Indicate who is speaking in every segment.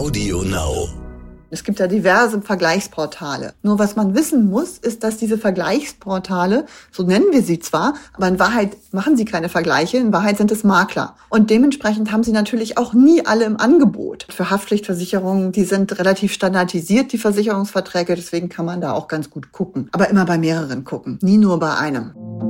Speaker 1: Audio Now.
Speaker 2: Es gibt ja diverse Vergleichsportale. Nur was man wissen muss, ist, dass diese Vergleichsportale, so nennen wir sie zwar, aber in Wahrheit machen sie keine Vergleiche, in Wahrheit sind es Makler. Und dementsprechend haben sie natürlich auch nie alle im Angebot. Für Haftpflichtversicherungen, die sind relativ standardisiert, die Versicherungsverträge, deswegen kann man da auch ganz gut gucken. Aber immer bei mehreren gucken, nie nur bei einem.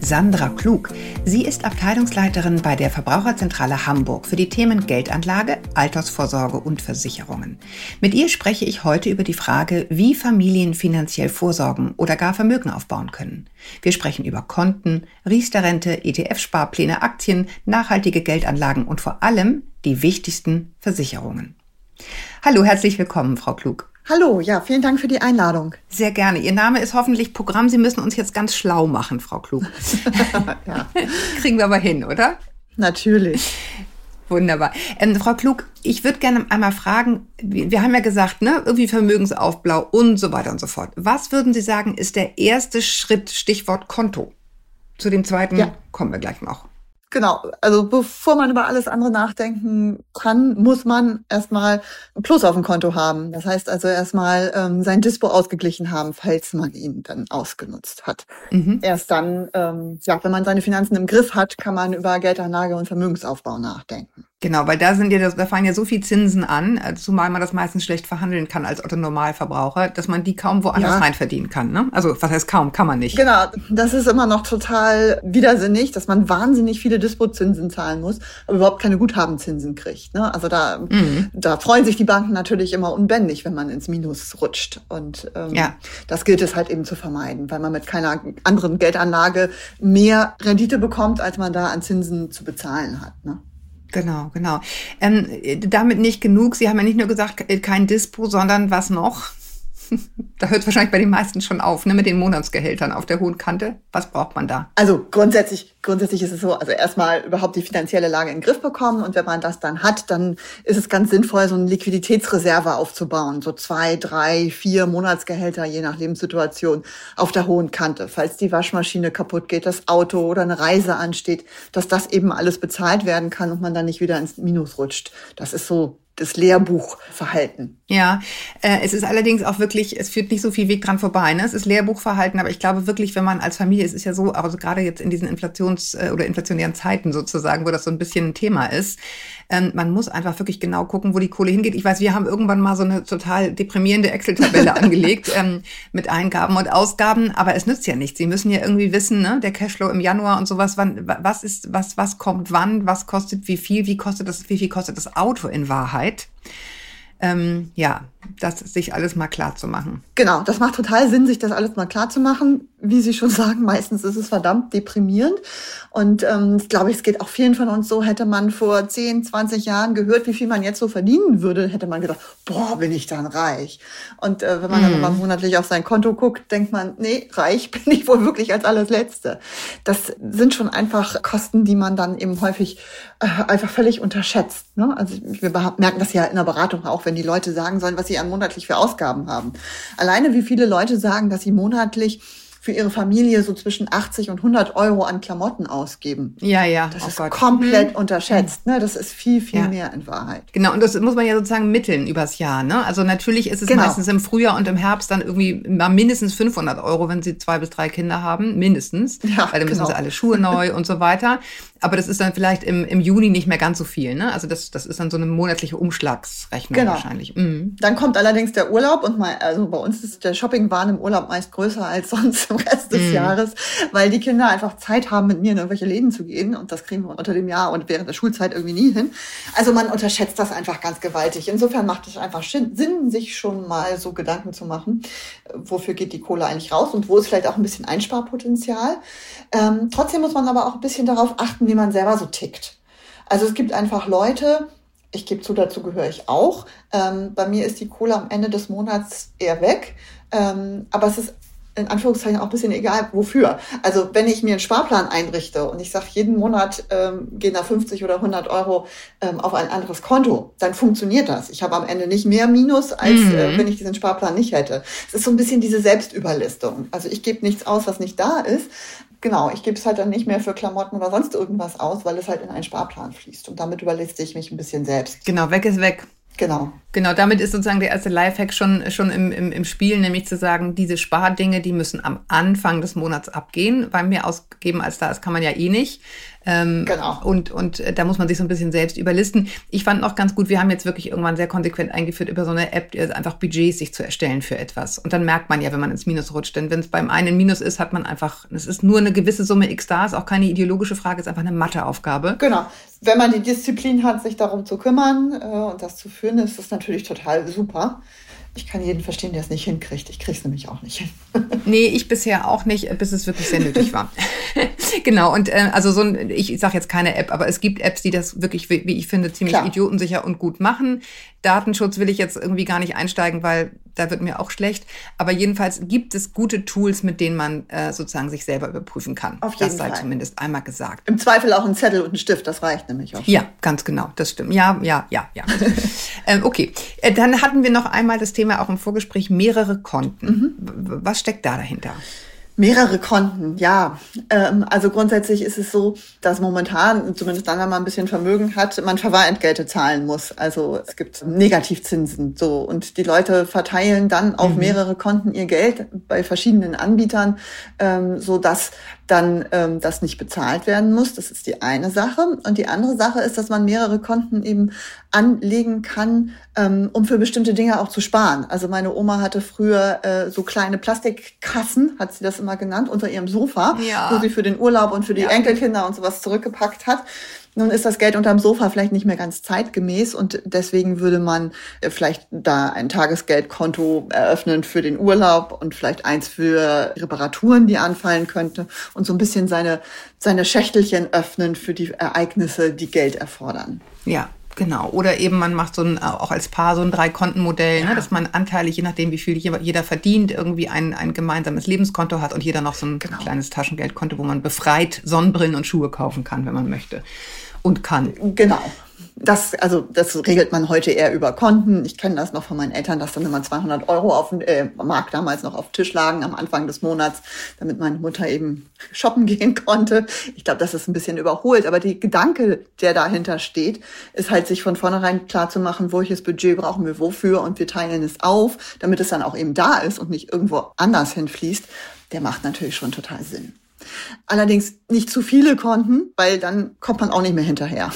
Speaker 3: Sandra Klug. Sie ist Abteilungsleiterin bei der Verbraucherzentrale Hamburg für die Themen Geldanlage, Altersvorsorge und Versicherungen. Mit ihr spreche ich heute über die Frage, wie Familien finanziell vorsorgen oder gar Vermögen aufbauen können. Wir sprechen über Konten, Riester-Rente, ETF-Sparpläne, Aktien, nachhaltige Geldanlagen und vor allem die wichtigsten Versicherungen. Hallo, herzlich willkommen, Frau Klug.
Speaker 2: Hallo, ja, vielen Dank für die Einladung.
Speaker 3: Sehr gerne. Ihr Name ist hoffentlich Programm. Sie müssen uns jetzt ganz schlau machen, Frau Klug. ja. Kriegen wir aber hin, oder?
Speaker 2: Natürlich.
Speaker 3: Wunderbar. Ähm, Frau Klug, ich würde gerne einmal fragen, wir haben ja gesagt, ne, irgendwie Vermögensaufbau und so weiter und so fort. Was würden Sie sagen, ist der erste Schritt, Stichwort Konto? Zu dem zweiten ja. kommen wir gleich noch.
Speaker 2: Genau, also bevor man über alles andere nachdenken kann, muss man erstmal ein Plus auf dem Konto haben. Das heißt also erstmal ähm, sein Dispo ausgeglichen haben, falls man ihn dann ausgenutzt hat. Mhm. Erst dann, ähm, ja, wenn man seine Finanzen im Griff hat, kann man über Geldanlage und Vermögensaufbau nachdenken.
Speaker 3: Genau, weil da sind ja, da fallen ja so viel Zinsen an, äh, zumal man das meistens schlecht verhandeln kann als Otto Normalverbraucher, dass man die kaum woanders ja. rein verdienen kann. Ne? Also was heißt kaum, kann man nicht.
Speaker 2: Genau, das ist immer noch total widersinnig, dass man wahnsinnig viele Dispozinsen zahlen muss, aber überhaupt keine Guthabenzinsen kriegt. Ne? Also da, mhm. da freuen sich die Banken natürlich immer unbändig, wenn man ins Minus rutscht. Und ähm, ja. das gilt es halt eben zu vermeiden, weil man mit keiner anderen Geldanlage mehr Rendite bekommt, als man da an Zinsen zu bezahlen hat. Ne?
Speaker 3: Genau, genau. Ähm, damit nicht genug. Sie haben ja nicht nur gesagt, äh, kein Dispo, sondern was noch? da hört es wahrscheinlich bei den meisten schon auf, ne, mit den Monatsgehältern auf der hohen Kante. Was braucht man da?
Speaker 2: Also grundsätzlich, grundsätzlich ist es so, also erstmal überhaupt die finanzielle Lage in den Griff bekommen und wenn man das dann hat, dann ist es ganz sinnvoll, so eine Liquiditätsreserve aufzubauen. So zwei, drei, vier Monatsgehälter, je nach Lebenssituation, auf der hohen Kante. Falls die Waschmaschine kaputt geht, das Auto oder eine Reise ansteht, dass das eben alles bezahlt werden kann und man dann nicht wieder ins Minus rutscht. Das ist so das Lehrbuchverhalten.
Speaker 3: Ja, äh, es ist allerdings auch wirklich, es führt nicht so viel Weg dran vorbei. Ne? Es ist Lehrbuchverhalten, aber ich glaube wirklich, wenn man als Familie, es ist ja so, also gerade jetzt in diesen Inflations- äh, oder inflationären Zeiten sozusagen, wo das so ein bisschen ein Thema ist, ähm, man muss einfach wirklich genau gucken, wo die Kohle hingeht. Ich weiß, wir haben irgendwann mal so eine total deprimierende Excel-Tabelle angelegt ähm, mit Eingaben und Ausgaben, aber es nützt ja nichts. Sie müssen ja irgendwie wissen, ne, der Cashflow im Januar und sowas, wann, was ist, was, was kommt wann, was kostet wie viel, wie kostet das, wie viel kostet das Auto in Wahrheit? Ähm, ja, das sich alles mal klar zu machen.
Speaker 2: Genau, das macht total Sinn, sich das alles mal klar zu machen. Wie Sie schon sagen, meistens ist es verdammt deprimierend. Und ähm, ich glaube, es geht auch vielen von uns so, hätte man vor 10, 20 Jahren gehört, wie viel man jetzt so verdienen würde, hätte man gedacht, boah, bin ich dann reich. Und äh, wenn man dann mal mhm. monatlich auf sein Konto guckt, denkt man, nee, reich bin ich wohl wirklich als alles Letzte. Das sind schon einfach Kosten, die man dann eben häufig äh, einfach völlig unterschätzt. Ne? Also wir merken das ja in der Beratung auch, wenn die Leute sagen sollen, was sie an monatlich für Ausgaben haben. Alleine wie viele Leute sagen, dass sie monatlich für ihre Familie so zwischen 80 und 100 Euro an Klamotten ausgeben.
Speaker 3: Ja, ja.
Speaker 2: Das oh ist Gott. komplett hm. unterschätzt. Ne? Das ist viel, viel ja. mehr in Wahrheit.
Speaker 3: Genau, und das muss man ja sozusagen mitteln übers Jahr. Ne? Also natürlich ist es genau. meistens im Frühjahr und im Herbst dann irgendwie mal mindestens 500 Euro, wenn sie zwei bis drei Kinder haben, mindestens. Ja, weil dann müssen genau. sie alle Schuhe neu und so weiter. Aber das ist dann vielleicht im, im Juni nicht mehr ganz so viel. Ne? Also das, das ist dann so eine monatliche Umschlagsrechnung genau. wahrscheinlich.
Speaker 2: Mhm. Dann kommt allerdings der Urlaub und mal, also bei uns ist der Shoppingwahn im Urlaub meist größer als sonst im Rest des mhm. Jahres, weil die Kinder einfach Zeit haben, mit mir in irgendwelche Läden zu gehen und das kriegen wir unter dem Jahr und während der Schulzeit irgendwie nie hin. Also man unterschätzt das einfach ganz gewaltig. Insofern macht es einfach Sinn, sich schon mal so Gedanken zu machen, wofür geht die Kohle eigentlich raus und wo ist vielleicht auch ein bisschen Einsparpotenzial. Ähm, trotzdem muss man aber auch ein bisschen darauf achten, wie man selber so tickt. Also es gibt einfach Leute, ich gebe zu, dazu gehöre ich auch. Ähm, bei mir ist die Kohle am Ende des Monats eher weg. Ähm, aber es ist in Anführungszeichen auch ein bisschen egal, wofür. Also wenn ich mir einen Sparplan einrichte und ich sage, jeden Monat ähm, gehen da 50 oder 100 Euro ähm, auf ein anderes Konto, dann funktioniert das. Ich habe am Ende nicht mehr Minus, als mhm. äh, wenn ich diesen Sparplan nicht hätte. Es ist so ein bisschen diese Selbstüberlistung. Also ich gebe nichts aus, was nicht da ist. Genau, ich gebe es halt dann nicht mehr für Klamotten oder sonst irgendwas aus, weil es halt in einen Sparplan fließt. Und damit überliste ich mich ein bisschen selbst.
Speaker 3: Genau, weg ist weg.
Speaker 2: Genau.
Speaker 3: Genau, damit ist sozusagen der erste Lifehack schon, schon im, im, im Spiel, nämlich zu sagen, diese Spardinge, die müssen am Anfang des Monats abgehen, weil mehr ausgeben als da ist, kann man ja eh nicht. Ähm, genau. Und, und äh, da muss man sich so ein bisschen selbst überlisten. Ich fand noch ganz gut, wir haben jetzt wirklich irgendwann sehr konsequent eingeführt, über so eine App also einfach Budgets sich zu erstellen für etwas. Und dann merkt man ja, wenn man ins Minus rutscht. Denn wenn es beim einen Minus ist, hat man einfach, es ist nur eine gewisse Summe X da, ist auch keine ideologische Frage, ist einfach eine Matheaufgabe.
Speaker 2: Genau. Wenn man die Disziplin hat, sich darum zu kümmern äh, und das zu führen, ist das natürlich total super. Ich kann jeden verstehen, der es nicht hinkriegt. Ich kriege es nämlich auch nicht hin.
Speaker 3: nee, ich bisher auch nicht, bis es wirklich sehr nötig war. genau, und äh, also so ein, ich sage jetzt keine App, aber es gibt Apps, die das wirklich, wie ich finde, ziemlich Klar. idiotensicher und gut machen. Datenschutz will ich jetzt irgendwie gar nicht einsteigen, weil da wird mir auch schlecht. Aber jedenfalls gibt es gute Tools, mit denen man äh, sozusagen sich selber überprüfen kann.
Speaker 2: Auf jeden
Speaker 3: das
Speaker 2: sei
Speaker 3: zumindest einmal gesagt.
Speaker 2: Im Zweifel auch ein Zettel und ein Stift, das reicht nämlich auch.
Speaker 3: Schon. Ja, ganz genau, das stimmt. Ja, ja, ja, ja. ähm, okay, äh, dann hatten wir noch einmal das Thema auch im Vorgespräch mehrere Konten. Mhm. Was steckt da dahinter?
Speaker 2: Mehrere Konten, ja. Ähm, also grundsätzlich ist es so, dass momentan, zumindest dann, wenn man ein bisschen Vermögen hat, man Verwahrentgelte zahlen muss. Also es gibt Negativzinsen so und die Leute verteilen dann auf mhm. mehrere Konten ihr Geld bei verschiedenen Anbietern, ähm, so dass dann ähm, das nicht bezahlt werden muss. Das ist die eine Sache. Und die andere Sache ist, dass man mehrere Konten eben anlegen kann, ähm, um für bestimmte Dinge auch zu sparen. Also meine Oma hatte früher äh, so kleine Plastikkassen, hat sie das immer genannt, unter ihrem Sofa, ja. wo sie für den Urlaub und für die ja. Enkelkinder und sowas zurückgepackt hat. Nun ist das Geld unterm Sofa vielleicht nicht mehr ganz zeitgemäß und deswegen würde man äh, vielleicht da ein Tagesgeldkonto eröffnen für den Urlaub und vielleicht eins für Reparaturen, die anfallen könnte und so ein bisschen seine, seine Schächtelchen öffnen für die Ereignisse, die Geld erfordern.
Speaker 3: Ja, Genau. Oder eben man macht so ein, auch als Paar so ein Drei-Konten-Modell, ne, ja. ne, dass man anteilig, je nachdem, wie viel jeder verdient, irgendwie ein, ein gemeinsames Lebenskonto hat und jeder noch so ein genau. kleines Taschengeldkonto, wo man befreit Sonnenbrillen und Schuhe kaufen kann, wenn man möchte und kann.
Speaker 2: Genau. Das, also, das regelt man heute eher über Konten. Ich kenne das noch von meinen Eltern, dass dann immer 200 Euro auf dem äh, Markt damals noch auf Tisch lagen am Anfang des Monats, damit meine Mutter eben shoppen gehen konnte. Ich glaube, das ist ein bisschen überholt, aber die Gedanke, der dahinter steht, ist halt sich von vornherein klar zu machen, welches Budget brauchen wir wofür und wir teilen es auf, damit es dann auch eben da ist und nicht irgendwo anders hinfließt. Der macht natürlich schon total Sinn. Allerdings nicht zu viele Konten, weil dann kommt man auch nicht mehr hinterher.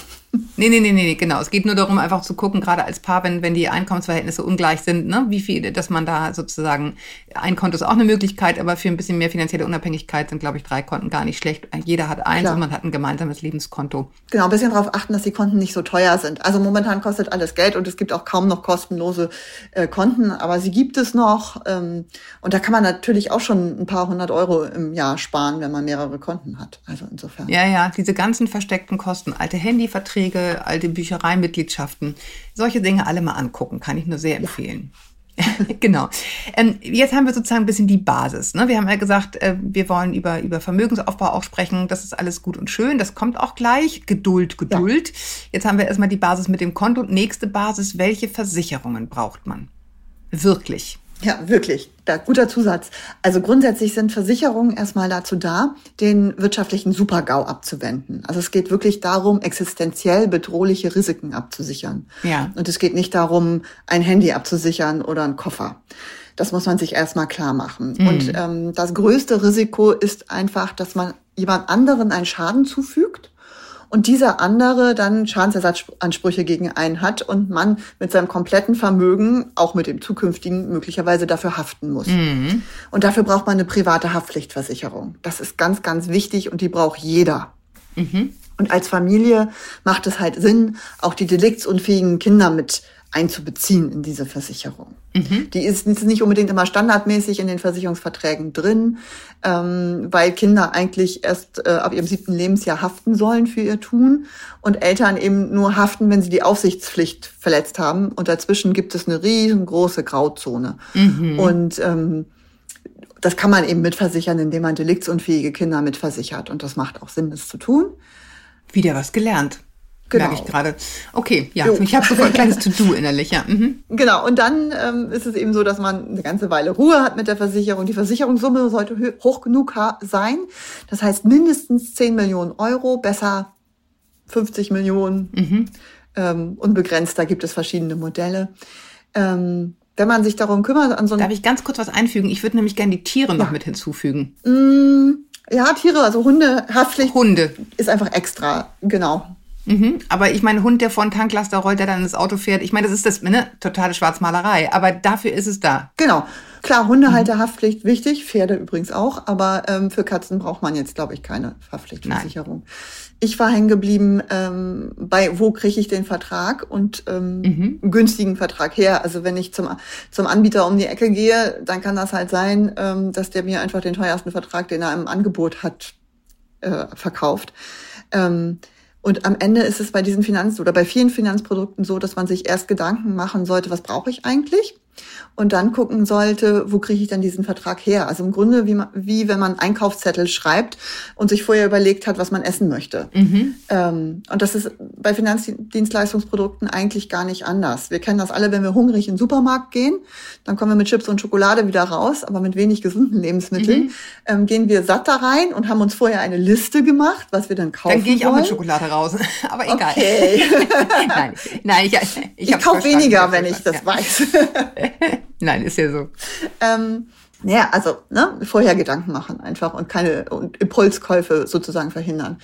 Speaker 3: Nee, nee, nee, nee, genau. Es geht nur darum, einfach zu gucken, gerade als Paar, wenn, wenn die Einkommensverhältnisse ungleich sind, ne, wie viel, dass man da sozusagen, ein Konto ist auch eine Möglichkeit, aber für ein bisschen mehr finanzielle Unabhängigkeit sind, glaube ich, drei Konten gar nicht schlecht. Jeder hat eins Klar. und man hat ein gemeinsames Lebenskonto.
Speaker 2: Genau, ein bisschen darauf achten, dass die Konten nicht so teuer sind. Also momentan kostet alles Geld und es gibt auch kaum noch kostenlose äh, Konten, aber sie gibt es noch. Ähm, und da kann man natürlich auch schon ein paar hundert Euro im Jahr sparen, wenn man mehrere Konten hat. Also insofern.
Speaker 3: Ja, ja, diese ganzen versteckten Kosten, alte Handyverträge, Verträge, alte Büchereimitgliedschaften, solche Dinge alle mal angucken, kann ich nur sehr empfehlen. Ja. genau. Ähm, jetzt haben wir sozusagen ein bisschen die Basis. Ne? Wir haben ja gesagt, äh, wir wollen über, über Vermögensaufbau auch sprechen. Das ist alles gut und schön. Das kommt auch gleich. Geduld, Geduld. Ja. Jetzt haben wir erstmal die Basis mit dem Konto. Nächste Basis. Welche Versicherungen braucht man? Wirklich.
Speaker 2: Ja, wirklich. Da, guter Zusatz. Also grundsätzlich sind Versicherungen erstmal dazu da, den wirtschaftlichen Supergau abzuwenden. Also es geht wirklich darum, existenziell bedrohliche Risiken abzusichern. Ja. Und es geht nicht darum, ein Handy abzusichern oder einen Koffer. Das muss man sich erstmal klar machen. Mhm. Und ähm, das größte Risiko ist einfach, dass man jemand anderen einen Schaden zufügt und dieser andere dann Schadensersatzansprüche gegen einen hat und man mit seinem kompletten Vermögen, auch mit dem zukünftigen, möglicherweise dafür haften muss. Mhm. Und dafür braucht man eine private Haftpflichtversicherung. Das ist ganz, ganz wichtig und die braucht jeder. Mhm. Und als Familie macht es halt Sinn, auch die deliktsunfähigen Kinder mit einzubeziehen in diese Versicherung. Mhm. Die ist, nicht unbedingt immer standardmäßig in den Versicherungsverträgen drin, ähm, weil Kinder eigentlich erst äh, ab ihrem siebten Lebensjahr haften sollen für ihr Tun und Eltern eben nur haften, wenn sie die Aufsichtspflicht verletzt haben. Und dazwischen gibt es eine riesengroße Grauzone. Mhm. Und ähm, das kann man eben mitversichern, indem man deliktsunfähige Kinder mitversichert. Und das macht auch Sinn, das zu tun.
Speaker 3: Wieder was gelernt. Genau. Merke ich gerade. Okay, ja, jo. ich habe so ein kleines To-Do innerlich, ja. Mhm.
Speaker 2: Genau, und dann ähm, ist es eben so, dass man eine ganze Weile Ruhe hat mit der Versicherung. Die Versicherungssumme sollte hoch genug sein. Das heißt mindestens 10 Millionen Euro, besser 50 Millionen, mhm. ähm, unbegrenzt, da gibt es verschiedene Modelle. Ähm, wenn man sich darum kümmert,
Speaker 3: an so Darf ich ganz kurz was einfügen? Ich würde nämlich gerne die Tiere ja. noch mit hinzufügen.
Speaker 2: Mm, ja, Tiere, also Hunde, Haftpflicht.
Speaker 3: Hunde.
Speaker 2: Ist einfach extra, genau.
Speaker 3: Mhm. Aber ich meine, Hund, der vor einen Tanklaster rollt, der dann ins Auto fährt. Ich meine, das ist das, ne, totale Schwarzmalerei. Aber dafür ist es da.
Speaker 2: Genau. Klar, Hundehalterhaftpflicht wichtig, Pferde übrigens auch, aber ähm, für Katzen braucht man jetzt, glaube ich, keine Haftpflichtversicherung. Ich war hängen geblieben ähm, bei, wo kriege ich den Vertrag und ähm, mhm. einen günstigen Vertrag her. Also wenn ich zum, zum Anbieter um die Ecke gehe, dann kann das halt sein, ähm, dass der mir einfach den teuersten Vertrag, den er im Angebot hat, äh, verkauft. Ähm, und am Ende ist es bei diesen Finanz- oder bei vielen Finanzprodukten so, dass man sich erst Gedanken machen sollte, was brauche ich eigentlich? Und dann gucken sollte, wo kriege ich dann diesen Vertrag her? Also im Grunde wie, man, wie wenn man Einkaufszettel schreibt und sich vorher überlegt hat, was man essen möchte. Mhm. Ähm, und das ist bei Finanzdienstleistungsprodukten eigentlich gar nicht anders. Wir kennen das alle, wenn wir hungrig in den Supermarkt gehen, dann kommen wir mit Chips und Schokolade wieder raus, aber mit wenig gesunden Lebensmitteln. Mhm. Ähm, gehen wir satt da rein und haben uns vorher eine Liste gemacht, was wir dann kaufen
Speaker 3: Dann gehe ich
Speaker 2: wollen.
Speaker 3: auch mit Schokolade raus, aber egal.
Speaker 2: Okay.
Speaker 3: nein, nein, ich, ich,
Speaker 2: ich kaufe weniger, wenn ich das ja. weiß.
Speaker 3: Nein, ist ja so.
Speaker 2: Ähm, naja, also ne, vorher Gedanken machen einfach und keine und Impulskäufe sozusagen verhindern.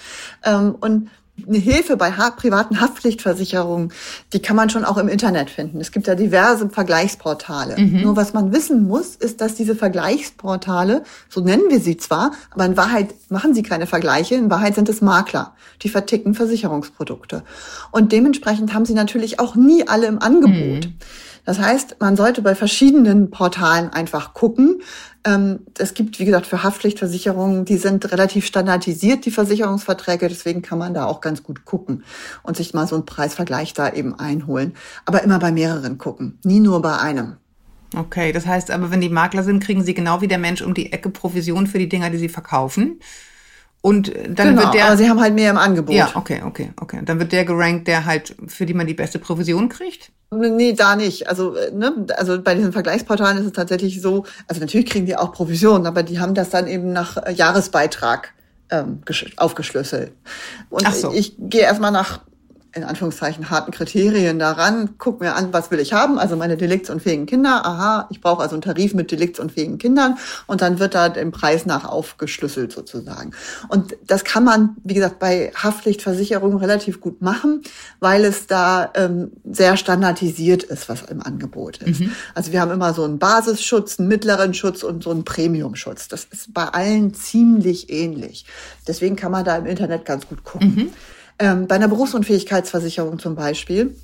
Speaker 2: Ähm, und eine Hilfe bei ha privaten Haftpflichtversicherungen, die kann man schon auch im Internet finden. Es gibt ja diverse Vergleichsportale. Mhm. Nur was man wissen muss, ist, dass diese Vergleichsportale, so nennen wir sie zwar, aber in Wahrheit machen sie keine Vergleiche. In Wahrheit sind es Makler, die verticken Versicherungsprodukte. Und dementsprechend haben sie natürlich auch nie alle im Angebot. Mhm. Das heißt, man sollte bei verschiedenen Portalen einfach gucken. Ähm, es gibt, wie gesagt, für Haftpflichtversicherungen, die sind relativ standardisiert, die Versicherungsverträge. Deswegen kann man da auch ganz gut gucken und sich mal so einen Preisvergleich da eben einholen. Aber immer bei mehreren gucken, nie nur bei einem.
Speaker 3: Okay, das heißt aber, wenn die Makler sind, kriegen sie genau wie der Mensch um die Ecke Provision für die Dinger, die sie verkaufen. Und dann genau, wird der.
Speaker 2: Aber sie haben halt mehr im Angebot.
Speaker 3: Ja, okay, okay, okay. Dann wird der gerankt, der halt, für die man die beste Provision kriegt?
Speaker 2: Nee, da nicht. Also, äh, ne, also bei diesen Vergleichsportalen ist es tatsächlich so, also natürlich kriegen die auch Provision, aber die haben das dann eben nach äh, Jahresbeitrag ähm, aufgeschlüsselt. Und Ach so. ich gehe erstmal nach in Anführungszeichen harten Kriterien daran, guck mir an, was will ich haben, also meine deliktunfähigen Kinder, aha, ich brauche also einen Tarif mit deliktunfähigen Kindern und dann wird da im Preis nach aufgeschlüsselt sozusagen. Und das kann man, wie gesagt, bei Haftpflichtversicherungen relativ gut machen, weil es da ähm, sehr standardisiert ist, was im Angebot ist. Mhm. Also wir haben immer so einen Basisschutz, einen mittleren Schutz und so einen Premiumschutz. Das ist bei allen ziemlich ähnlich. Deswegen kann man da im Internet ganz gut gucken. Mhm. Ähm, bei einer Berufsunfähigkeitsversicherung zum Beispiel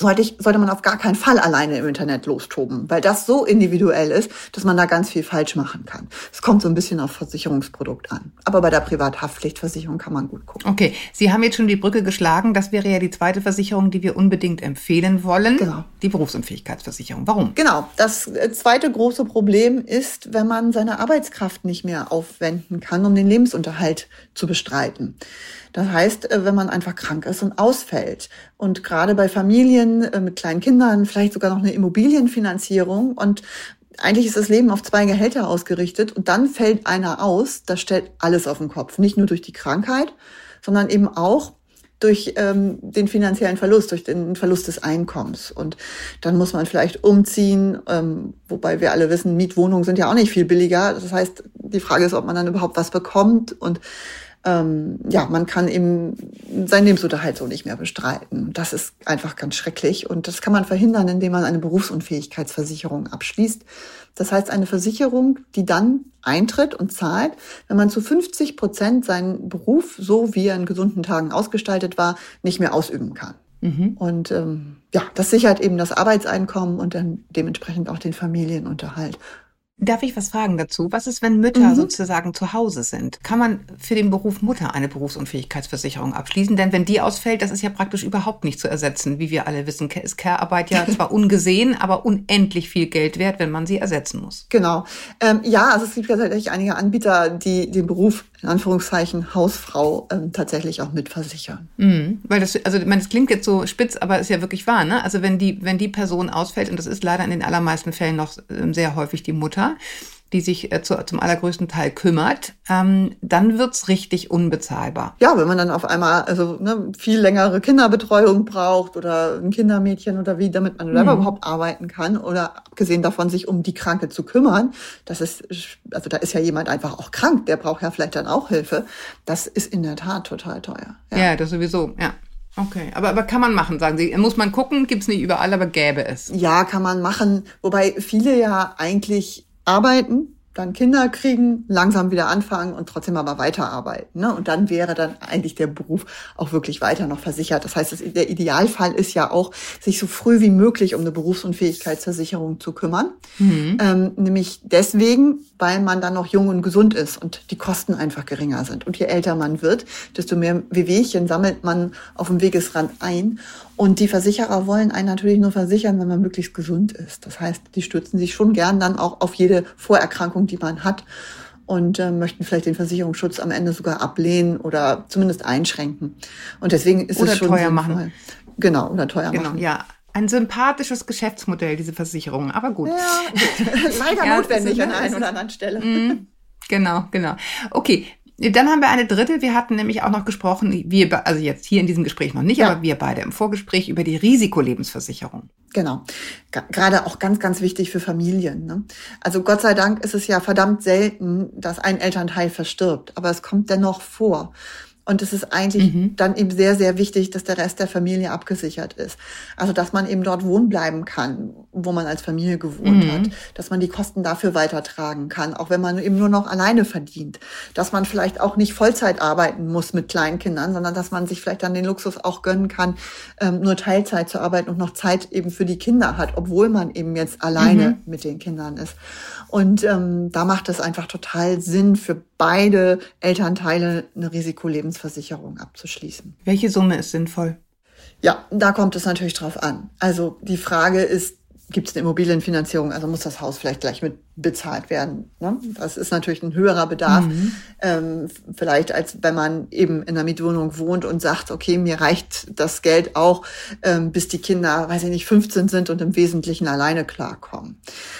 Speaker 2: sollte, ich, sollte man auf gar keinen Fall alleine im Internet lostoben, weil das so individuell ist, dass man da ganz viel falsch machen kann. Es kommt so ein bisschen auf Versicherungsprodukt an. Aber bei der Privathaftpflichtversicherung kann man gut gucken.
Speaker 3: Okay, Sie haben jetzt schon die Brücke geschlagen. Das wäre ja die zweite Versicherung, die wir unbedingt empfehlen wollen. Genau. Die Berufsunfähigkeitsversicherung. Warum?
Speaker 2: Genau. Das äh, zweite große Problem ist, wenn man seine Arbeitskraft nicht mehr aufwenden kann, um den Lebensunterhalt zu bestreiten. Das heißt, äh, wenn man einfach krank ist und ausfällt. Und gerade bei Familien äh, mit kleinen Kindern, vielleicht sogar noch eine Immobilienfinanzierung und eigentlich ist das Leben auf zwei Gehälter ausgerichtet und dann fällt einer aus, das stellt alles auf den Kopf. Nicht nur durch die Krankheit, sondern eben auch durch ähm, den finanziellen Verlust, durch den Verlust des Einkommens. Und dann muss man vielleicht umziehen, ähm, wobei wir alle wissen, Mietwohnungen sind ja auch nicht viel billiger. Das heißt, die Frage ist, ob man dann überhaupt was bekommt. Und ähm, ja, man kann eben seinen Lebensunterhalt so nicht mehr bestreiten. Das ist einfach ganz schrecklich und das kann man verhindern, indem man eine Berufsunfähigkeitsversicherung abschließt. Das heißt, eine Versicherung, die dann eintritt und zahlt, wenn man zu 50 Prozent seinen Beruf, so wie er in gesunden Tagen ausgestaltet war, nicht mehr ausüben kann. Mhm. Und ähm, ja, das sichert eben das Arbeitseinkommen und dann dementsprechend auch den Familienunterhalt.
Speaker 3: Darf ich was fragen dazu? Was ist, wenn Mütter mhm. sozusagen zu Hause sind? Kann man für den Beruf Mutter eine Berufsunfähigkeitsversicherung abschließen? Denn wenn die ausfällt, das ist ja praktisch überhaupt nicht zu ersetzen. Wie wir alle wissen, ist Care-Arbeit ja zwar ungesehen, aber unendlich viel Geld wert, wenn man sie ersetzen muss.
Speaker 2: Genau. Ähm, ja, also es gibt ja tatsächlich einige Anbieter, die den Beruf in Anführungszeichen Hausfrau ähm, tatsächlich auch mitversichern.
Speaker 3: Mhm. Weil das, also man, das klingt jetzt so spitz, aber ist ja wirklich wahr, ne? Also wenn die, wenn die Person ausfällt, und das ist leider in den allermeisten Fällen noch ähm, sehr häufig die Mutter, die sich äh, zu, zum allergrößten Teil kümmert, ähm, dann wird's richtig unbezahlbar.
Speaker 2: Ja, wenn man dann auf einmal also ne, viel längere Kinderbetreuung braucht oder ein Kindermädchen oder wie, damit man selber mhm. überhaupt arbeiten kann oder abgesehen davon, sich um die Kranke zu kümmern, das ist, also da ist ja jemand einfach auch krank, der braucht ja vielleicht dann auch Hilfe. Das ist in der Tat total teuer.
Speaker 3: Ja, ja das sowieso, ja. Okay, aber, aber kann man machen, sagen Sie. Muss man gucken, gibt's nicht überall, aber gäbe es.
Speaker 2: Ja, kann man machen. Wobei viele ja eigentlich arbeiten, dann Kinder kriegen, langsam wieder anfangen und trotzdem aber weiterarbeiten. Ne? Und dann wäre dann eigentlich der Beruf auch wirklich weiter noch versichert. Das heißt, der Idealfall ist ja auch, sich so früh wie möglich um eine Berufsunfähigkeitsversicherung zu kümmern. Mhm. Ähm, nämlich deswegen, weil man dann noch jung und gesund ist und die Kosten einfach geringer sind. Und je älter man wird, desto mehr Wehwehchen sammelt man auf dem Wegesrand ein. Und die Versicherer wollen einen natürlich nur versichern, wenn man möglichst gesund ist. Das heißt, die stützen sich schon gern dann auch auf jede Vorerkrankung, die man hat und äh, möchten vielleicht den Versicherungsschutz am Ende sogar ablehnen oder zumindest einschränken. Und deswegen ist
Speaker 3: oder
Speaker 2: es schon
Speaker 3: teuer sinnvoll. machen.
Speaker 2: Genau, oder teuer
Speaker 3: genau,
Speaker 2: machen.
Speaker 3: Ja, ein sympathisches Geschäftsmodell, diese Versicherung, aber gut.
Speaker 2: Ja, leider ja, notwendig an einer oder anderen Stelle.
Speaker 3: Mm, genau, genau. Okay, dann haben wir eine dritte. Wir hatten nämlich auch noch gesprochen, wir, also jetzt hier in diesem Gespräch noch nicht, ja. aber wir beide im Vorgespräch über die Risikolebensversicherung.
Speaker 2: Genau. Gerade auch ganz, ganz wichtig für Familien. Ne? Also Gott sei Dank ist es ja verdammt selten, dass ein Elternteil verstirbt, aber es kommt dennoch vor. Und es ist eigentlich mhm. dann eben sehr, sehr wichtig, dass der Rest der Familie abgesichert ist. Also, dass man eben dort wohnen bleiben kann, wo man als Familie gewohnt mhm. hat. Dass man die Kosten dafür weitertragen kann, auch wenn man eben nur noch alleine verdient. Dass man vielleicht auch nicht Vollzeit arbeiten muss mit Kleinkindern, sondern dass man sich vielleicht dann den Luxus auch gönnen kann, ähm, nur Teilzeit zu arbeiten und noch Zeit eben für die Kinder hat, obwohl man eben jetzt alleine mhm. mit den Kindern ist. Und ähm, da macht es einfach total Sinn für beide Elternteile eine Risikolebensversicherung abzuschließen.
Speaker 3: Welche Summe ist sinnvoll?
Speaker 2: Ja, da kommt es natürlich drauf an. Also die Frage ist, gibt es eine Immobilienfinanzierung, also muss das Haus vielleicht gleich mit bezahlt werden. Ne? Das ist natürlich ein höherer Bedarf, mhm. ähm, vielleicht als wenn man eben in einer Mietwohnung wohnt und sagt, okay, mir reicht das Geld auch, ähm, bis die Kinder, weiß ich nicht, 15 sind und im Wesentlichen alleine klarkommen.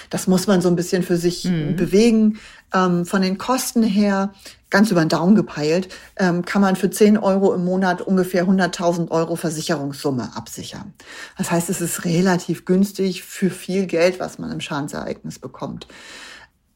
Speaker 2: Das muss man so ein bisschen für sich mhm. bewegen. Ähm, von den Kosten her ganz über den Daumen gepeilt, ähm, kann man für 10 Euro im Monat ungefähr 100.000 Euro Versicherungssumme absichern. Das heißt, es ist relativ günstig für viel Geld, was man im Schadensereignis bekommt.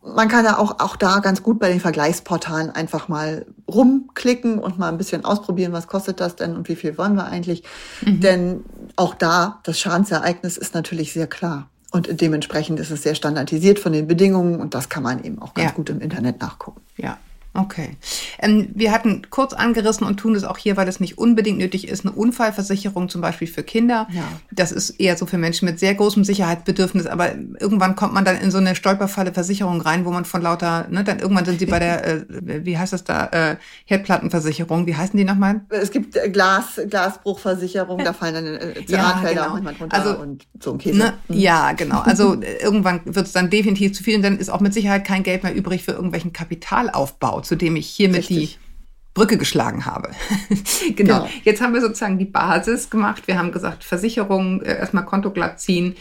Speaker 2: Man kann ja auch, auch da ganz gut bei den Vergleichsportalen einfach mal rumklicken und mal ein bisschen ausprobieren, was kostet das denn und wie viel wollen wir eigentlich. Mhm. Denn auch da, das Schadensereignis ist natürlich sehr klar. Und dementsprechend ist es sehr standardisiert von den Bedingungen und das kann man eben auch ganz ja. gut im Internet nachgucken.
Speaker 3: Ja, Okay. Ähm, wir hatten kurz angerissen und tun es auch hier, weil es nicht unbedingt nötig ist, eine Unfallversicherung zum Beispiel für Kinder. Ja. Das ist eher so für Menschen mit sehr großem Sicherheitsbedürfnis, aber irgendwann kommt man dann in so eine Stolperfalle Versicherung rein, wo man von lauter, ne, dann irgendwann sind sie bei der, äh, wie heißt das da, äh, Herdplattenversicherung, wie heißen die nochmal?
Speaker 2: Es gibt äh, Glas, Glasbruchversicherung, da fallen dann äh, Ceranfelder ja, genau. auch manchmal drunter
Speaker 3: also, und so ein Käse. Ne, mhm. Ja, genau. Also irgendwann wird es dann definitiv zu viel und dann ist auch mit Sicherheit kein Geld mehr übrig für irgendwelchen Kapitalaufbau zu dem ich hiermit Richtig. die Brücke geschlagen habe. genau. genau. Jetzt haben wir sozusagen die Basis gemacht. Wir haben gesagt, Versicherung, äh, erstmal Konto glatt ziehen.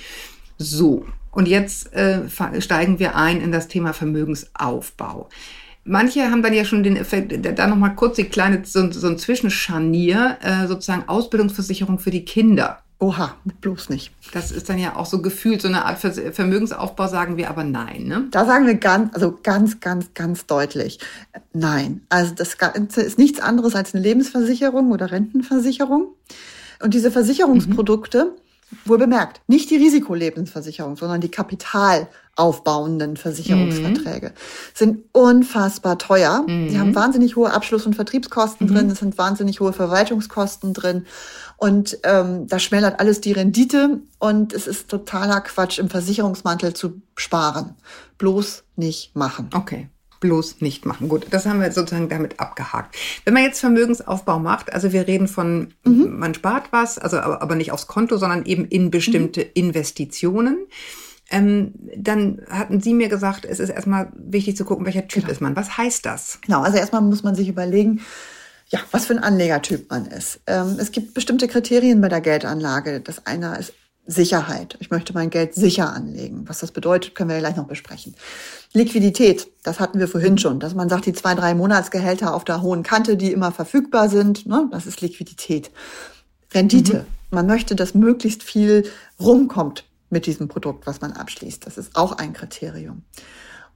Speaker 3: So. Und jetzt äh, steigen wir ein in das Thema Vermögensaufbau. Manche haben dann ja schon den Effekt, da nochmal kurz die kleine, so, so ein Zwischenscharnier, äh, sozusagen Ausbildungsversicherung für die Kinder.
Speaker 2: Oha, bloß nicht.
Speaker 3: Das ist dann ja auch so gefühlt so eine Art Vermögensaufbau, sagen wir aber nein, ne?
Speaker 2: Da sagen wir ganz, also ganz, ganz, ganz deutlich nein. Also das Ganze ist nichts anderes als eine Lebensversicherung oder Rentenversicherung. Und diese Versicherungsprodukte, mhm. wohl bemerkt, nicht die Risikolebensversicherung, sondern die kapitalaufbauenden Versicherungsverträge mhm. sind unfassbar teuer. Mhm. Die haben wahnsinnig hohe Abschluss- und Vertriebskosten mhm. drin, es sind wahnsinnig hohe Verwaltungskosten drin und ähm, da schmälert alles die Rendite und es ist totaler Quatsch, im Versicherungsmantel zu sparen. Bloß nicht machen.
Speaker 3: Okay bloß nicht machen. Gut, das haben wir sozusagen damit abgehakt. Wenn man jetzt Vermögensaufbau macht, also wir reden von, mhm. man spart was, also aber, aber, nicht aufs Konto, sondern eben in bestimmte mhm. Investitionen. Ähm, dann hatten Sie mir gesagt, es ist erstmal wichtig zu gucken, welcher Typ genau. ist man. Was heißt das?
Speaker 2: Genau, also erstmal muss man sich überlegen, ja, was für ein Anlegertyp man ist. Ähm, es gibt bestimmte Kriterien bei der Geldanlage. Das eine ist Sicherheit. Ich möchte mein Geld sicher anlegen. Was das bedeutet, können wir ja gleich noch besprechen. Liquidität, das hatten wir vorhin schon, dass man sagt, die zwei, drei Monatsgehälter auf der hohen Kante, die immer verfügbar sind, ne, das ist Liquidität. Rendite, mhm. man möchte, dass möglichst viel rumkommt mit diesem Produkt, was man abschließt. Das ist auch ein Kriterium.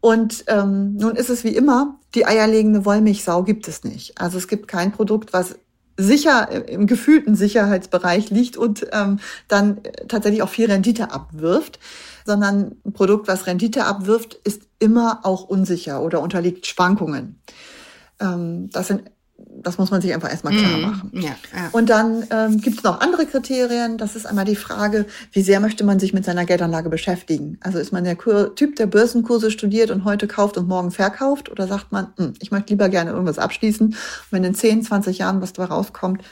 Speaker 2: Und ähm, nun ist es wie immer, die eierlegende Wollmilchsau gibt es nicht. Also es gibt kein Produkt, was sicher im gefühlten Sicherheitsbereich liegt und ähm, dann tatsächlich auch viel Rendite abwirft, sondern ein Produkt, was Rendite abwirft, ist immer auch unsicher oder unterliegt Schwankungen. Ähm, das sind das muss man sich einfach erstmal klar mhm. machen. Ja, ja. Und dann ähm, gibt es noch andere Kriterien. Das ist einmal die Frage, wie sehr möchte man sich mit seiner Geldanlage beschäftigen? Also ist man der Typ, der Börsenkurse studiert und heute kauft und morgen verkauft? Oder sagt man, hm, ich möchte lieber gerne irgendwas abschließen. Und wenn in 10, 20 Jahren was da rauskommt,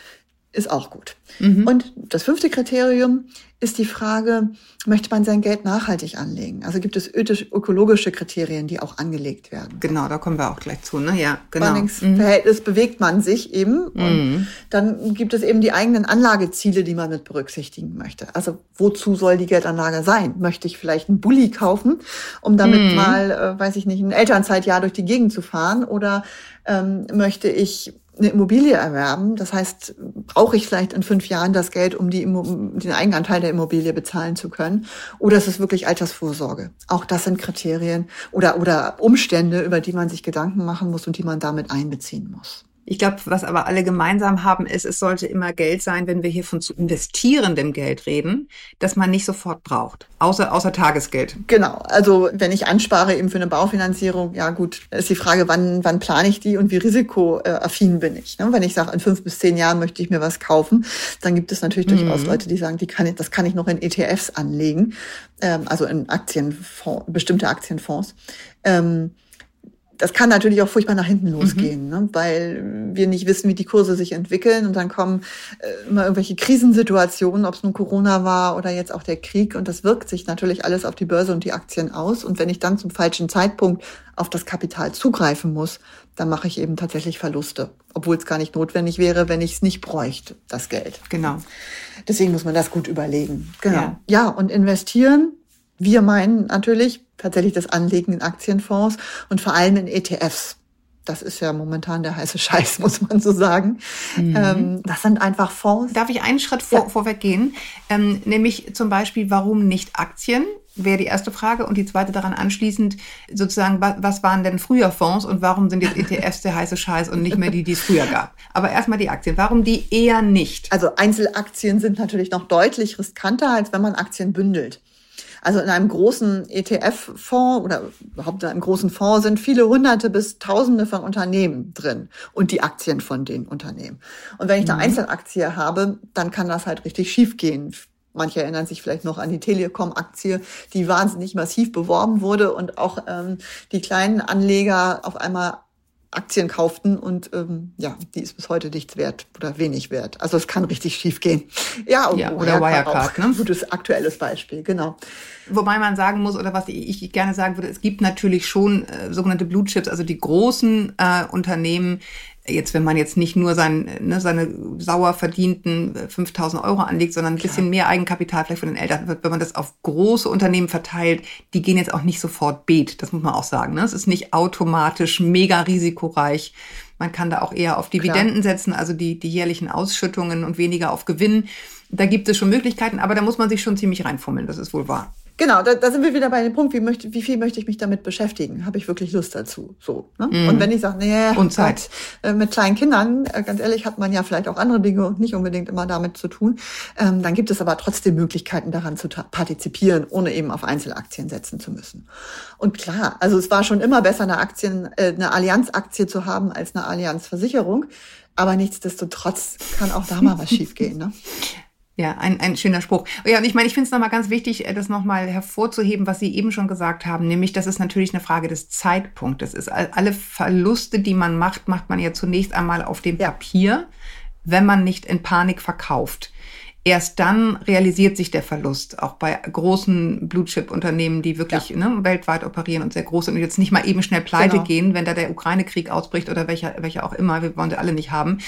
Speaker 2: ist auch gut. Mhm. Und das fünfte Kriterium ist die Frage, möchte man sein Geld nachhaltig anlegen? Also gibt es ökologische Kriterien, die auch angelegt werden?
Speaker 3: Genau, da kommen wir auch gleich zu, ne? Ja, genau.
Speaker 2: Verhältnis mhm. bewegt man sich eben. Und mhm. dann gibt es eben die eigenen Anlageziele, die man mit berücksichtigen möchte. Also wozu soll die Geldanlage sein? Möchte ich vielleicht einen Bulli kaufen, um damit mhm. mal, äh, weiß ich nicht, ein Elternzeitjahr durch die Gegend zu fahren? Oder ähm, möchte ich eine Immobilie erwerben. Das heißt, brauche ich vielleicht in fünf Jahren das Geld, um die den Eigenanteil der Immobilie bezahlen zu können? Oder ist es wirklich Altersvorsorge? Auch das sind Kriterien oder, oder Umstände, über die man sich Gedanken machen muss und die man damit einbeziehen muss.
Speaker 3: Ich glaube, was aber alle gemeinsam haben, ist, es sollte immer Geld sein, wenn wir hier von zu investierendem Geld reden, das man nicht sofort braucht, außer, außer Tagesgeld.
Speaker 2: Genau. Also wenn ich anspare eben für eine Baufinanzierung, ja gut, ist die Frage, wann, wann plane ich die und wie risikoaffin bin ich. Ne? Wenn ich sage, in fünf bis zehn Jahren möchte ich mir was kaufen, dann gibt es natürlich mhm. durchaus Leute, die sagen, die kann ich, das kann ich noch in ETFs anlegen, ähm, also in Aktienfonds, bestimmte Aktienfonds. Ähm, das kann natürlich auch furchtbar nach hinten losgehen, mhm. ne? weil wir nicht wissen, wie die Kurse sich entwickeln und dann kommen äh, immer irgendwelche Krisensituationen, ob es nun Corona war oder jetzt auch der Krieg und das wirkt sich natürlich alles auf die Börse und die Aktien aus und wenn ich dann zum falschen Zeitpunkt auf das Kapital zugreifen muss, dann mache ich eben tatsächlich Verluste, obwohl es gar nicht notwendig wäre, wenn ich es nicht bräuchte, das Geld.
Speaker 3: Genau.
Speaker 2: Deswegen muss man das gut überlegen. Genau. Ja, ja und investieren wir meinen natürlich tatsächlich das Anlegen in Aktienfonds und vor allem in ETFs. Das ist ja momentan der heiße Scheiß, muss man so sagen. Mhm. Ähm, das sind einfach Fonds.
Speaker 3: Darf ich einen Schritt vor, ja. vorweg gehen? Ähm, nämlich zum Beispiel, warum nicht Aktien? Wäre die erste Frage. Und die zweite daran anschließend, sozusagen, was waren denn früher Fonds und warum sind jetzt ETFs der heiße Scheiß und nicht mehr die, die es früher gab? Aber erstmal die Aktien. Warum die eher nicht?
Speaker 2: Also Einzelaktien sind natürlich noch deutlich riskanter, als wenn man Aktien bündelt. Also in einem großen ETF-Fonds oder überhaupt in einem großen Fonds sind viele hunderte bis tausende von Unternehmen drin und die Aktien von den Unternehmen. Und wenn ich eine mhm. Einzelaktie habe, dann kann das halt richtig schief gehen. Manche erinnern sich vielleicht noch an die Telekom-Aktie, die wahnsinnig massiv beworben wurde und auch ähm, die kleinen Anleger auf einmal Aktien kauften und ähm, ja, die ist bis heute nichts wert oder wenig wert. Also es kann richtig schief gehen.
Speaker 3: Ja, ja oder Wirecard, ne?
Speaker 2: Gutes aktuelles Beispiel, genau.
Speaker 3: Wobei man sagen muss, oder was ich gerne sagen würde, es gibt natürlich schon äh, sogenannte Blue Chips, also die großen äh, Unternehmen, jetzt, wenn man jetzt nicht nur sein, ne, seine sauer verdienten 5000 äh, Euro anlegt, sondern ein Klar. bisschen mehr Eigenkapital vielleicht von den Eltern, wenn man das auf große Unternehmen verteilt, die gehen jetzt auch nicht sofort bet. Das muss man auch sagen. Ne? Es ist nicht automatisch mega risikoreich. Man kann da auch eher auf Dividenden Klar. setzen, also die, die jährlichen Ausschüttungen und weniger auf Gewinn. Da gibt es schon Möglichkeiten, aber da muss man sich schon ziemlich reinfummeln, das ist wohl wahr.
Speaker 2: Genau, da, da sind wir wieder bei dem Punkt, wie, möchte, wie viel möchte ich mich damit beschäftigen? Habe ich wirklich Lust dazu? So. Ne? Mhm. Und wenn ich sage, nee,
Speaker 3: und Zeit.
Speaker 2: Äh, mit kleinen Kindern, äh, ganz ehrlich, hat man ja vielleicht auch andere Dinge und nicht unbedingt immer damit zu tun. Ähm, dann gibt es aber trotzdem Möglichkeiten, daran zu partizipieren, ohne eben auf Einzelaktien setzen zu müssen. Und klar, also es war schon immer besser, eine Aktien, äh, eine Allianz-Aktie zu haben als eine Allianz-Versicherung. Aber nichtsdestotrotz kann auch da mal was schiefgehen. Ne?
Speaker 3: Ja, ein, ein schöner Spruch. Ja, und ich meine, ich finde es nochmal ganz wichtig, äh, das nochmal hervorzuheben, was Sie eben schon gesagt haben, nämlich, das ist natürlich eine Frage des Zeitpunktes. Ist alle Verluste, die man macht, macht man ja zunächst einmal auf dem Papier, wenn man nicht in Panik verkauft erst dann realisiert sich der Verlust. Auch bei großen Blue-Chip-Unternehmen, die wirklich ja. ne, weltweit operieren und sehr groß sind und jetzt nicht mal eben schnell pleite genau. gehen, wenn da der Ukraine-Krieg ausbricht oder welcher, welcher auch immer, wir wollen sie alle nicht haben,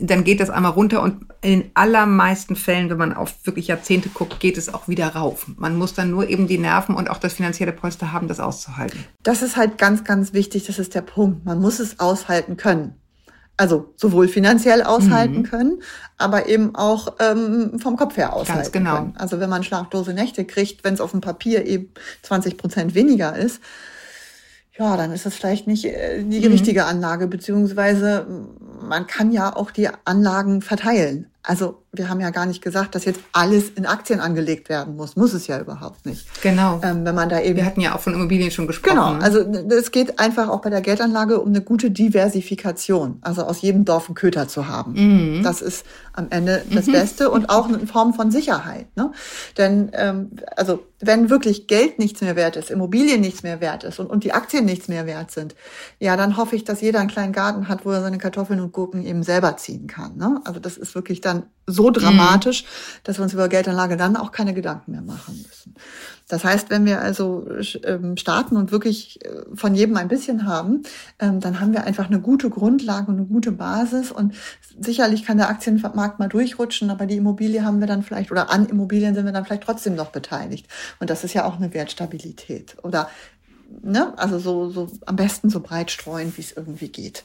Speaker 3: dann geht das einmal runter und in allermeisten Fällen, wenn man auf wirklich Jahrzehnte guckt, geht es auch wieder rauf. Man muss dann nur eben die Nerven und auch das finanzielle Polster haben, das auszuhalten.
Speaker 2: Das ist halt ganz, ganz wichtig. Das ist der Punkt. Man muss es aushalten können also sowohl finanziell aushalten mhm. können, aber eben auch ähm, vom Kopf her aushalten Ganz genau. können. Also wenn man schlaflose Nächte kriegt, wenn es auf dem Papier eben 20 Prozent weniger ist, ja, dann ist das vielleicht nicht äh, die mhm. richtige Anlage, beziehungsweise man kann ja auch die Anlagen verteilen. Also wir haben ja gar nicht gesagt, dass jetzt alles in Aktien angelegt werden muss. Muss es ja überhaupt nicht.
Speaker 3: Genau.
Speaker 2: Ähm, wenn man da eben.
Speaker 3: Wir hatten ja auch von Immobilien schon gesprochen.
Speaker 2: Genau. Also es geht einfach auch bei der Geldanlage um eine gute Diversifikation. Also aus jedem Dorf einen Köter zu haben. Mhm. Das ist am Ende das mhm. Beste und auch eine Form von Sicherheit. Ne? Denn ähm, also wenn wirklich Geld nichts mehr wert ist, Immobilien nichts mehr wert ist und, und die Aktien nichts mehr wert sind, ja, dann hoffe ich, dass jeder einen kleinen Garten hat, wo er seine Kartoffeln und Gurken eben selber ziehen kann. Ne? Also das ist wirklich dann so dramatisch, mhm. dass wir uns über Geldanlage dann auch keine Gedanken mehr machen müssen. Das heißt, wenn wir also ähm, starten und wirklich äh, von jedem ein bisschen haben, ähm, dann haben wir einfach eine gute Grundlage und eine gute Basis und sicherlich kann der Aktienmarkt mal durchrutschen, aber die Immobilie haben wir dann vielleicht oder an Immobilien sind wir dann vielleicht trotzdem noch beteiligt. Und das ist ja auch eine Wertstabilität oder ne, also so, so am besten so breit streuen, wie es irgendwie geht.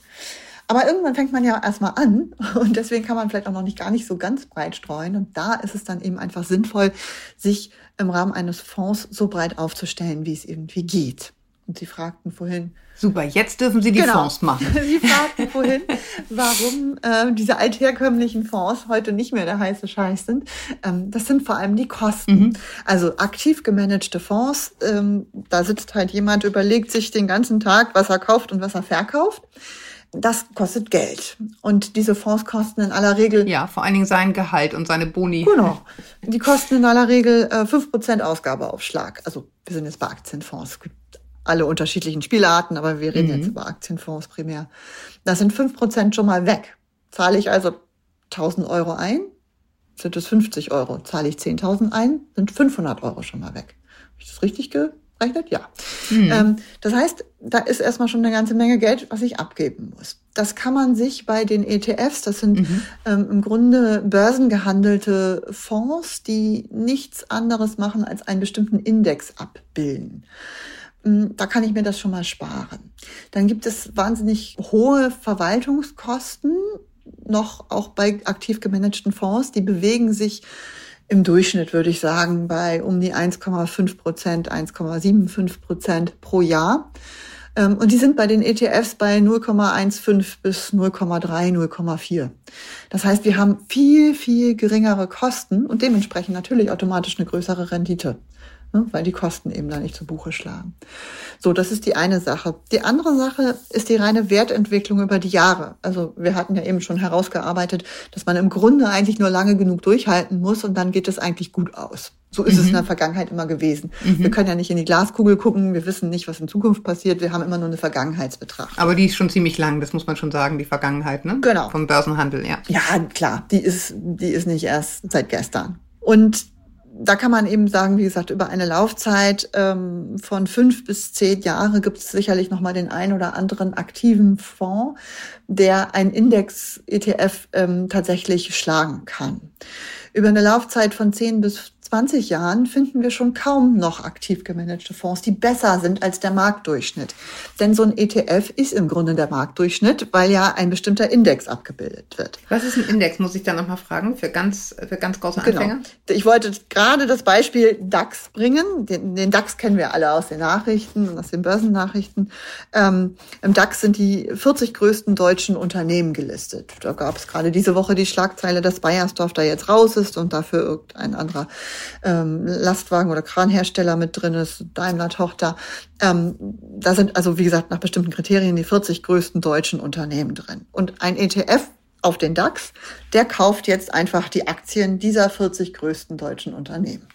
Speaker 2: Aber irgendwann fängt man ja erstmal an und deswegen kann man vielleicht auch noch nicht gar nicht so ganz breit streuen. Und da ist es dann eben einfach sinnvoll, sich im Rahmen eines Fonds so breit aufzustellen, wie es irgendwie geht. Und Sie fragten vorhin.
Speaker 3: Super, jetzt dürfen Sie die genau. Fonds machen.
Speaker 2: Sie fragten vorhin, warum äh, diese altherkömmlichen Fonds heute nicht mehr der heiße Scheiß sind. Ähm, das sind vor allem die Kosten. Mhm. Also aktiv gemanagte Fonds, ähm, da sitzt halt jemand, überlegt sich den ganzen Tag, was er kauft und was er verkauft. Das kostet Geld. Und diese Fonds kosten in aller Regel.
Speaker 3: Ja, vor allen Dingen sein Gehalt und seine Boni.
Speaker 2: Genau. Die kosten in aller Regel äh, 5% Ausgabeaufschlag. Also wir sind jetzt bei Aktienfonds. Es gibt alle unterschiedlichen Spielarten, aber wir reden mhm. jetzt über Aktienfonds primär. Das sind 5% schon mal weg. Zahle ich also 1000 Euro ein, sind es 50 Euro. Zahle ich 10.000 ein, sind 500 Euro schon mal weg. Habe ich das richtig ge rechnet? Ja. Mhm. Ähm, das heißt, da ist erstmal schon eine ganze Menge Geld, was ich abgeben muss. Das kann man sich bei den ETFs, das sind mhm. ähm, im Grunde börsengehandelte Fonds, die nichts anderes machen, als einen bestimmten Index abbilden. Ähm, da kann ich mir das schon mal sparen. Dann gibt es wahnsinnig hohe Verwaltungskosten, noch auch bei aktiv gemanagten Fonds. Die bewegen sich im Durchschnitt würde ich sagen bei um die 1,5 Prozent, 1,75 Prozent pro Jahr. Ähm, und die sind bei den ETFs bei 0,15 bis 0,3, 0,4. Das heißt, wir haben viel, viel geringere Kosten und dementsprechend natürlich automatisch eine größere Rendite ne, weil die Kosten eben da nicht zu Buche schlagen. So, das ist die eine Sache. Die andere Sache ist die reine Wertentwicklung über die Jahre. Also wir hatten ja eben schon herausgearbeitet, dass man im Grunde eigentlich nur lange genug durchhalten muss und dann geht es eigentlich gut aus. So ist mhm. es in der Vergangenheit immer gewesen. Mhm. Wir können ja nicht in die Glaskugel gucken, wir wissen nicht, was in Zukunft passiert, wir haben immer nur eine Vergangenheitsbetrachtung.
Speaker 3: Aber die ist schon ziemlich lang, das muss man schon sagen, die Vergangenheit, ne?
Speaker 2: Genau.
Speaker 3: Vom Börsenhandel, ja.
Speaker 2: Ja, klar, die ist, die ist nicht erst seit gestern. Und da kann man eben sagen, wie gesagt, über eine Laufzeit ähm, von fünf bis zehn Jahre gibt es sicherlich noch mal den ein oder anderen aktiven Fonds, der ein Index-ETF ähm, tatsächlich schlagen kann. Über eine Laufzeit von 10 bis 20 Jahren finden wir schon kaum noch aktiv gemanagte Fonds, die besser sind als der Marktdurchschnitt. Denn so ein ETF ist im Grunde der Marktdurchschnitt, weil ja ein bestimmter Index abgebildet wird.
Speaker 3: Was ist ein Index, muss ich dann nochmal fragen, für ganz, für ganz große genau. Anfänger?
Speaker 2: Genau. Ich wollte gerade das Beispiel DAX bringen. Den, den, DAX kennen wir alle aus den Nachrichten und aus den Börsennachrichten. Ähm, Im DAX sind die 40 größten deutschen Unternehmen gelistet. Da gab es gerade diese Woche die Schlagzeile, dass Bayersdorf da jetzt raus ist und dafür irgendein anderer ähm, Lastwagen- oder Kranhersteller mit drin ist, Daimler-Tochter. Ähm, da sind also, wie gesagt, nach bestimmten Kriterien die 40 größten deutschen Unternehmen drin. Und ein ETF auf den DAX, der kauft jetzt einfach die Aktien dieser 40 größten deutschen Unternehmen.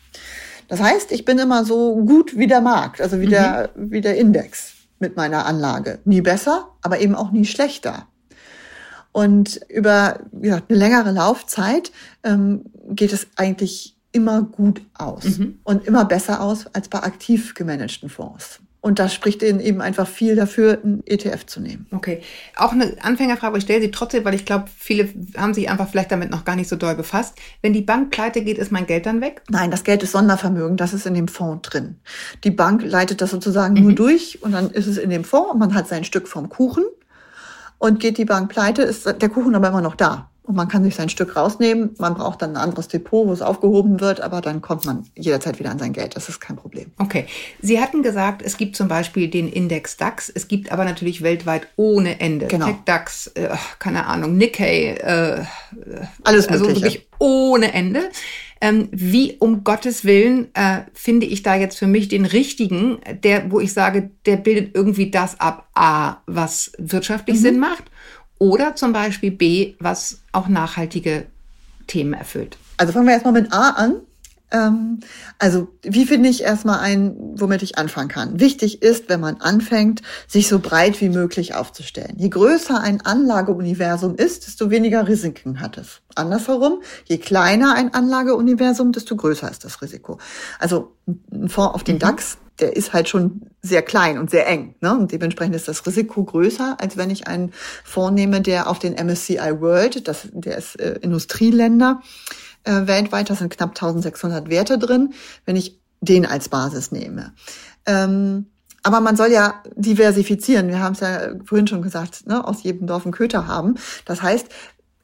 Speaker 2: Das heißt, ich bin immer so gut wie der Markt, also wie, mhm. der, wie der Index mit meiner Anlage. Nie besser, aber eben auch nie schlechter. Und über ja, eine längere Laufzeit ähm, geht es eigentlich immer gut aus mhm. und immer besser aus als bei aktiv gemanagten Fonds. Und das spricht eben einfach viel dafür, einen ETF zu nehmen.
Speaker 3: Okay. Auch eine Anfängerfrage, ich stelle sie trotzdem, weil ich glaube, viele haben sich einfach vielleicht damit noch gar nicht so doll befasst. Wenn die Bank pleite geht, ist mein Geld dann weg?
Speaker 2: Nein, das Geld ist Sondervermögen, das ist in dem Fonds drin. Die Bank leitet das sozusagen mhm. nur durch und dann ist es in dem Fonds und man hat sein Stück vom Kuchen und geht die Bank pleite, ist der Kuchen aber immer noch da. Und man kann sich sein Stück rausnehmen. Man braucht dann ein anderes Depot, wo es aufgehoben wird, aber dann kommt man jederzeit wieder an sein Geld. Das ist kein Problem.
Speaker 3: Okay. Sie hatten gesagt, es gibt zum Beispiel den Index DAX. Es gibt aber natürlich weltweit ohne Ende.
Speaker 2: Genau.
Speaker 3: Tech DAX, äh, keine Ahnung, Nikkei, äh,
Speaker 2: alles
Speaker 3: also Mögliche. wirklich ohne Ende. Ähm, wie um Gottes Willen äh, finde ich da jetzt für mich den richtigen, der, wo ich sage, der bildet irgendwie das ab, A, was wirtschaftlich mhm. Sinn macht oder zum Beispiel B, was auch nachhaltige Themen erfüllt.
Speaker 2: Also fangen wir erstmal mit A an. Ähm, also wie finde ich erstmal ein, womit ich anfangen kann? Wichtig ist, wenn man anfängt, sich so breit wie möglich aufzustellen. Je größer ein Anlageuniversum ist, desto weniger Risiken hat es. Andersherum, je kleiner ein Anlageuniversum, desto größer ist das Risiko. Also ein Fonds auf den mhm. DAX der ist halt schon sehr klein und sehr eng. Ne? Und dementsprechend ist das Risiko größer, als wenn ich einen Fonds nehme, der auf den MSCI World, das, der ist äh, Industrieländer äh, weltweit, da sind knapp 1600 Werte drin, wenn ich den als Basis nehme. Ähm, aber man soll ja diversifizieren. Wir haben es ja vorhin schon gesagt, ne, aus jedem Dorf einen Köter haben. Das heißt,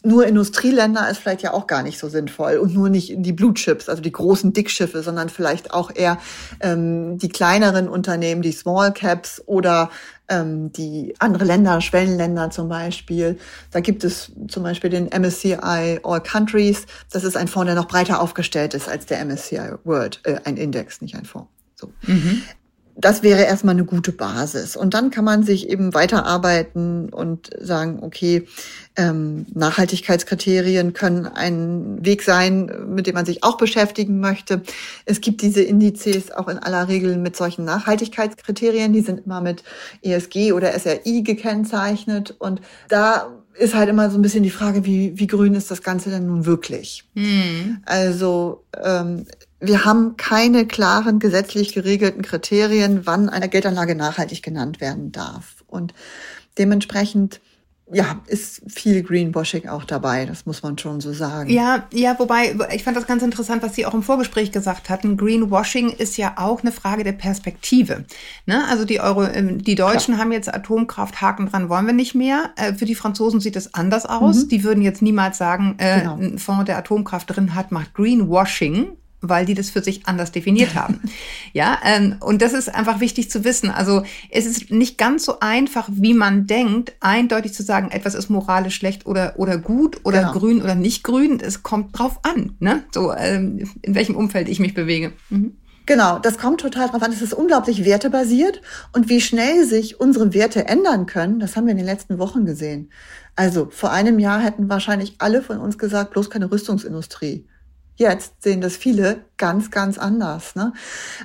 Speaker 2: nur Industrieländer ist vielleicht ja auch gar nicht so sinnvoll und nur nicht die Blue Chips, also die großen Dickschiffe, sondern vielleicht auch eher ähm, die kleineren Unternehmen, die Small Caps oder ähm, die andere Länder, Schwellenländer zum Beispiel. Da gibt es zum Beispiel den MSCI All Countries. Das ist ein Fonds, der noch breiter aufgestellt ist als der MSCI World, äh, ein Index, nicht ein Fonds. So. Mhm das wäre erstmal eine gute Basis. Und dann kann man sich eben weiterarbeiten und sagen, okay, ähm, Nachhaltigkeitskriterien können ein Weg sein, mit dem man sich auch beschäftigen möchte. Es gibt diese Indizes auch in aller Regel mit solchen Nachhaltigkeitskriterien. Die sind immer mit ESG oder SRI gekennzeichnet. Und da ist halt immer so ein bisschen die Frage, wie, wie grün ist das Ganze denn nun wirklich? Mhm. Also ähm, wir haben keine klaren gesetzlich geregelten Kriterien, wann eine Geldanlage nachhaltig genannt werden darf. Und dementsprechend ja, ist viel Greenwashing auch dabei, das muss man schon so sagen.
Speaker 3: Ja, ja, wobei, ich fand das ganz interessant, was Sie auch im Vorgespräch gesagt hatten. Greenwashing ist ja auch eine Frage der Perspektive. Ne? Also die, Euro, ähm, die Deutschen Klar. haben jetzt Atomkraft, Haken dran, wollen wir nicht mehr. Äh, für die Franzosen sieht es anders aus. Mhm. Die würden jetzt niemals sagen, äh, genau. ein Fonds, der Atomkraft drin hat, macht Greenwashing weil die das für sich anders definiert haben. ja, ähm, und das ist einfach wichtig zu wissen. Also es ist nicht ganz so einfach, wie man denkt, eindeutig zu sagen, etwas ist moralisch schlecht oder oder gut oder genau. grün oder nicht grün. Es kommt drauf an, ne? So ähm, in welchem Umfeld ich mich bewege. Mhm.
Speaker 2: Genau, das kommt total drauf an. Es ist unglaublich wertebasiert und wie schnell sich unsere Werte ändern können, das haben wir in den letzten Wochen gesehen. Also vor einem Jahr hätten wahrscheinlich alle von uns gesagt, bloß keine Rüstungsindustrie jetzt sehen das viele ganz, ganz anders. Ne?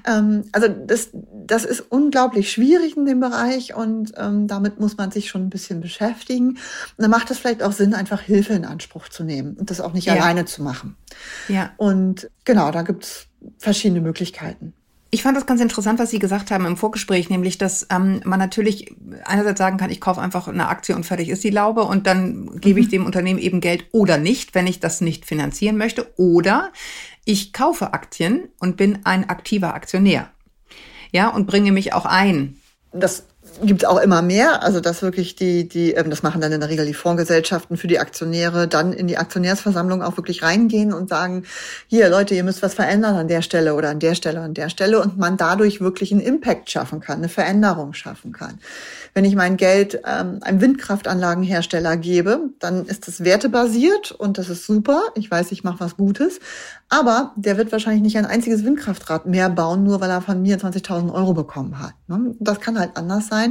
Speaker 2: Ähm, also das, das ist unglaublich schwierig in dem Bereich und ähm, damit muss man sich schon ein bisschen beschäftigen. Und dann macht es vielleicht auch Sinn, einfach Hilfe in Anspruch zu nehmen und das auch nicht ja. alleine zu machen. Ja. Und genau, da gibt's verschiedene Möglichkeiten.
Speaker 3: Ich fand das ganz interessant, was Sie gesagt haben im Vorgespräch, nämlich, dass ähm, man natürlich einerseits sagen kann, ich kaufe einfach eine Aktie und fertig ist die Laube und dann gebe ich mhm. dem Unternehmen eben Geld oder nicht, wenn ich das nicht finanzieren möchte. Oder Ich kaufe Aktien und bin ein aktiver Aktionär. Ja, und bringe mich auch ein.
Speaker 2: Das gibt es auch immer mehr. Also dass wirklich die, die, ähm, das machen dann in der Regel die Fondsgesellschaften für die Aktionäre, dann in die Aktionärsversammlung auch wirklich reingehen und sagen, hier Leute, ihr müsst was verändern an der Stelle oder an der Stelle, an der Stelle und man dadurch wirklich einen Impact schaffen kann, eine Veränderung schaffen kann. Wenn ich mein Geld ähm, einem Windkraftanlagenhersteller gebe, dann ist das wertebasiert und das ist super. Ich weiß, ich mache was Gutes. Aber der wird wahrscheinlich nicht ein einziges Windkraftrad mehr bauen, nur weil er von mir 20.000 Euro bekommen hat. Ne? Das kann halt anders sein,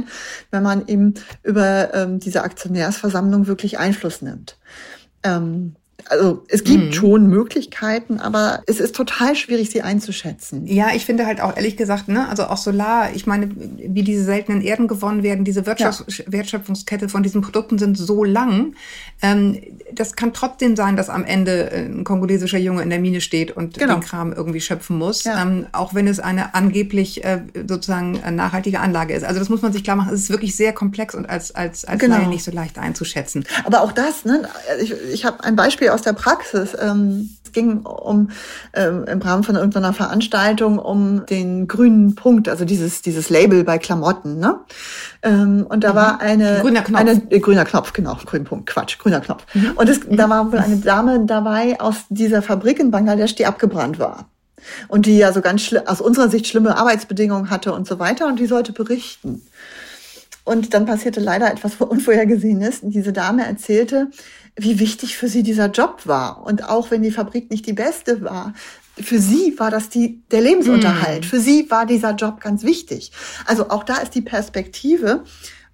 Speaker 2: wenn man eben über ähm, diese Aktionärsversammlung wirklich Einfluss nimmt. Ähm, also es gibt mhm. schon Möglichkeiten, aber es ist total schwierig, sie einzuschätzen.
Speaker 3: Ja, ich finde halt auch ehrlich gesagt, ne, also auch Solar, ich meine, wie diese seltenen Erden gewonnen werden, diese Wirtschafts ja. Wertschöpfungskette von diesen Produkten sind so lang. Ähm, das kann trotzdem sein, dass am Ende äh, ein kongolesischer Junge in der Mine steht und genau. den Kram irgendwie schöpfen muss, ja. ähm, auch wenn es eine angeblich äh, sozusagen nachhaltige Anlage ist. Also das muss man sich klar machen. Es ist wirklich sehr komplex und als als als genau. nicht so leicht einzuschätzen.
Speaker 2: Aber auch das, ne, ich, ich habe ein Beispiel aus der Praxis. Ähm, es ging um ähm, im Rahmen von irgendeiner Veranstaltung um den grünen Punkt, also dieses dieses Label bei Klamotten, ne? Ähm, und da mhm. war eine
Speaker 3: grüner Knopf,
Speaker 2: eine, äh, grüner Knopf, genau, grünen Punkt, Quatsch, grüner Knopf. Mhm. Und es, da war wohl eine Dame dabei aus dieser Fabrik in Bangladesch, die abgebrannt war und die ja so ganz aus unserer Sicht schlimme Arbeitsbedingungen hatte und so weiter und die sollte berichten. Und dann passierte leider etwas Unvorhergesehenes. Diese Dame erzählte, wie wichtig für sie dieser Job war. Und auch wenn die Fabrik nicht die beste war, für sie war das die, der Lebensunterhalt. Mm. Für sie war dieser Job ganz wichtig. Also auch da ist die Perspektive.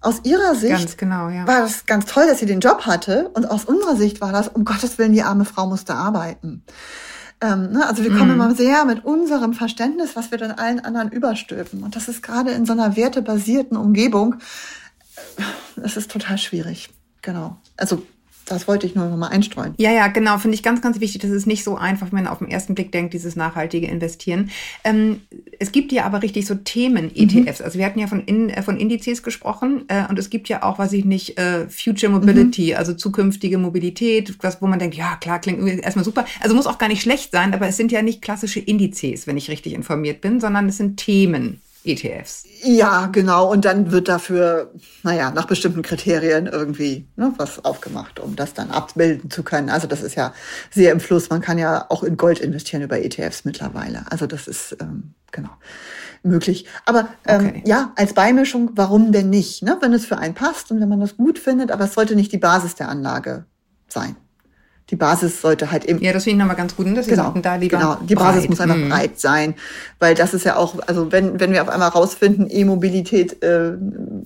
Speaker 2: Aus ihrer Sicht
Speaker 3: genau, ja.
Speaker 2: war das ganz toll, dass sie den Job hatte. Und aus unserer Sicht war das, um Gottes Willen, die arme Frau musste arbeiten. Ähm, ne? Also wir kommen mm. immer sehr mit unserem Verständnis, was wir dann allen anderen überstülpen. Und das ist gerade in so einer wertebasierten Umgebung, äh, das ist total schwierig. Genau. Also das wollte ich nur noch mal einstreuen.
Speaker 3: Ja, ja, genau. Finde ich ganz, ganz wichtig. Das ist nicht so einfach, wenn man auf den ersten Blick denkt, dieses nachhaltige Investieren. Ähm, es gibt ja aber richtig so Themen-ETFs. Mhm. Also wir hatten ja von, in, äh, von Indizes gesprochen äh, und es gibt ja auch, weiß ich nicht, äh, Future Mobility, mhm. also zukünftige Mobilität, was, wo man denkt, ja, klar, klingt erstmal super. Also muss auch gar nicht schlecht sein, aber es sind ja nicht klassische Indizes, wenn ich richtig informiert bin, sondern es sind Themen. ETFs.
Speaker 2: Ja, genau. Und dann wird dafür, naja, nach bestimmten Kriterien irgendwie ne, was aufgemacht, um das dann abbilden zu können. Also das ist ja sehr im Fluss. Man kann ja auch in Gold investieren über ETFs mittlerweile. Also das ist ähm, genau möglich. Aber ähm, okay. ja, als Beimischung, warum denn nicht? Ne? Wenn es für einen passt und wenn man das gut findet, aber es sollte nicht die Basis der Anlage sein die Basis sollte halt eben.
Speaker 3: Ja, das finde ich nochmal ganz gut, dass Sie
Speaker 2: genau, sagten, da lieber. Genau, die Basis breit. muss einfach mhm. breit sein, weil das ist ja auch, also wenn, wenn wir auf einmal rausfinden, E-Mobilität äh,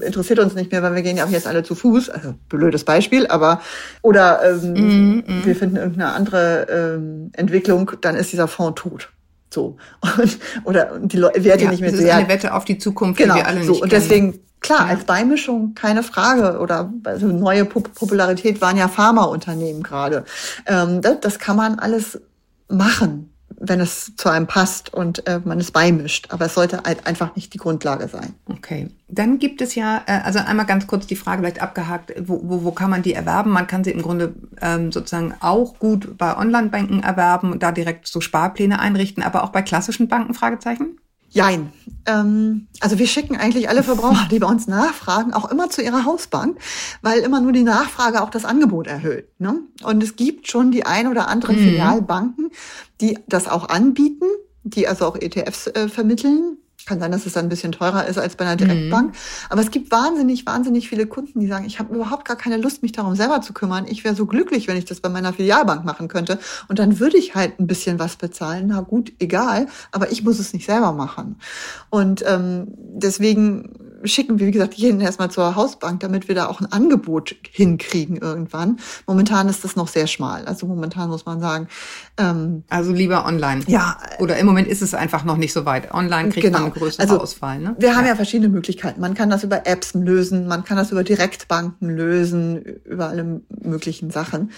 Speaker 2: interessiert uns nicht mehr, weil wir gehen ja auch jetzt alle zu Fuß, also blödes Beispiel, aber oder ähm, mhm, mhm. wir finden irgendeine andere ähm, Entwicklung, dann ist dieser Fonds tot. So. Und, oder die Leute Werte ja, nicht mehr
Speaker 3: das sehr. Das ist eine Wette auf die Zukunft,
Speaker 2: genau, die wir alle so. nicht Und deswegen Klar, ja. als Beimischung keine Frage oder also neue Popularität waren ja Pharmaunternehmen gerade. Ähm, das, das kann man alles machen, wenn es zu einem passt und äh, man es beimischt. Aber es sollte halt einfach nicht die Grundlage sein.
Speaker 3: Okay. Dann gibt es ja, äh, also einmal ganz kurz die Frage vielleicht abgehakt, wo, wo, wo kann man die erwerben? Man kann sie im Grunde ähm, sozusagen auch gut bei Online-Banken erwerben und da direkt so Sparpläne einrichten, aber auch bei klassischen Banken? Fragezeichen?
Speaker 2: Jein. Ähm, also wir schicken eigentlich alle Verbraucher, die bei uns nachfragen, auch immer zu ihrer Hausbank, weil immer nur die Nachfrage auch das Angebot erhöht. Ne? Und es gibt schon die ein oder anderen mhm. Filialbanken, die das auch anbieten, die also auch ETFs äh, vermitteln kann sein, dass es dann ein bisschen teurer ist als bei einer Direktbank. Mhm. Aber es gibt wahnsinnig, wahnsinnig viele Kunden, die sagen, ich habe überhaupt gar keine Lust, mich darum selber zu kümmern. Ich wäre so glücklich, wenn ich das bei meiner Filialbank machen könnte. Und dann würde ich halt ein bisschen was bezahlen. Na gut, egal. Aber ich muss es nicht selber machen. Und ähm, deswegen schicken wir, wie gesagt, jeden erstmal zur Hausbank, damit wir da auch ein Angebot hinkriegen irgendwann. Momentan ist das noch sehr schmal. Also momentan muss man sagen.
Speaker 3: Ähm, also lieber online.
Speaker 2: Ja.
Speaker 3: Oder im Moment ist es einfach noch nicht so weit. Online kriegt genau. man eine größere also, Auswahl. Ne?
Speaker 2: Wir ja. haben ja verschiedene Möglichkeiten. Man kann das über Apps lösen, man kann das über Direktbanken lösen, über alle möglichen Sachen.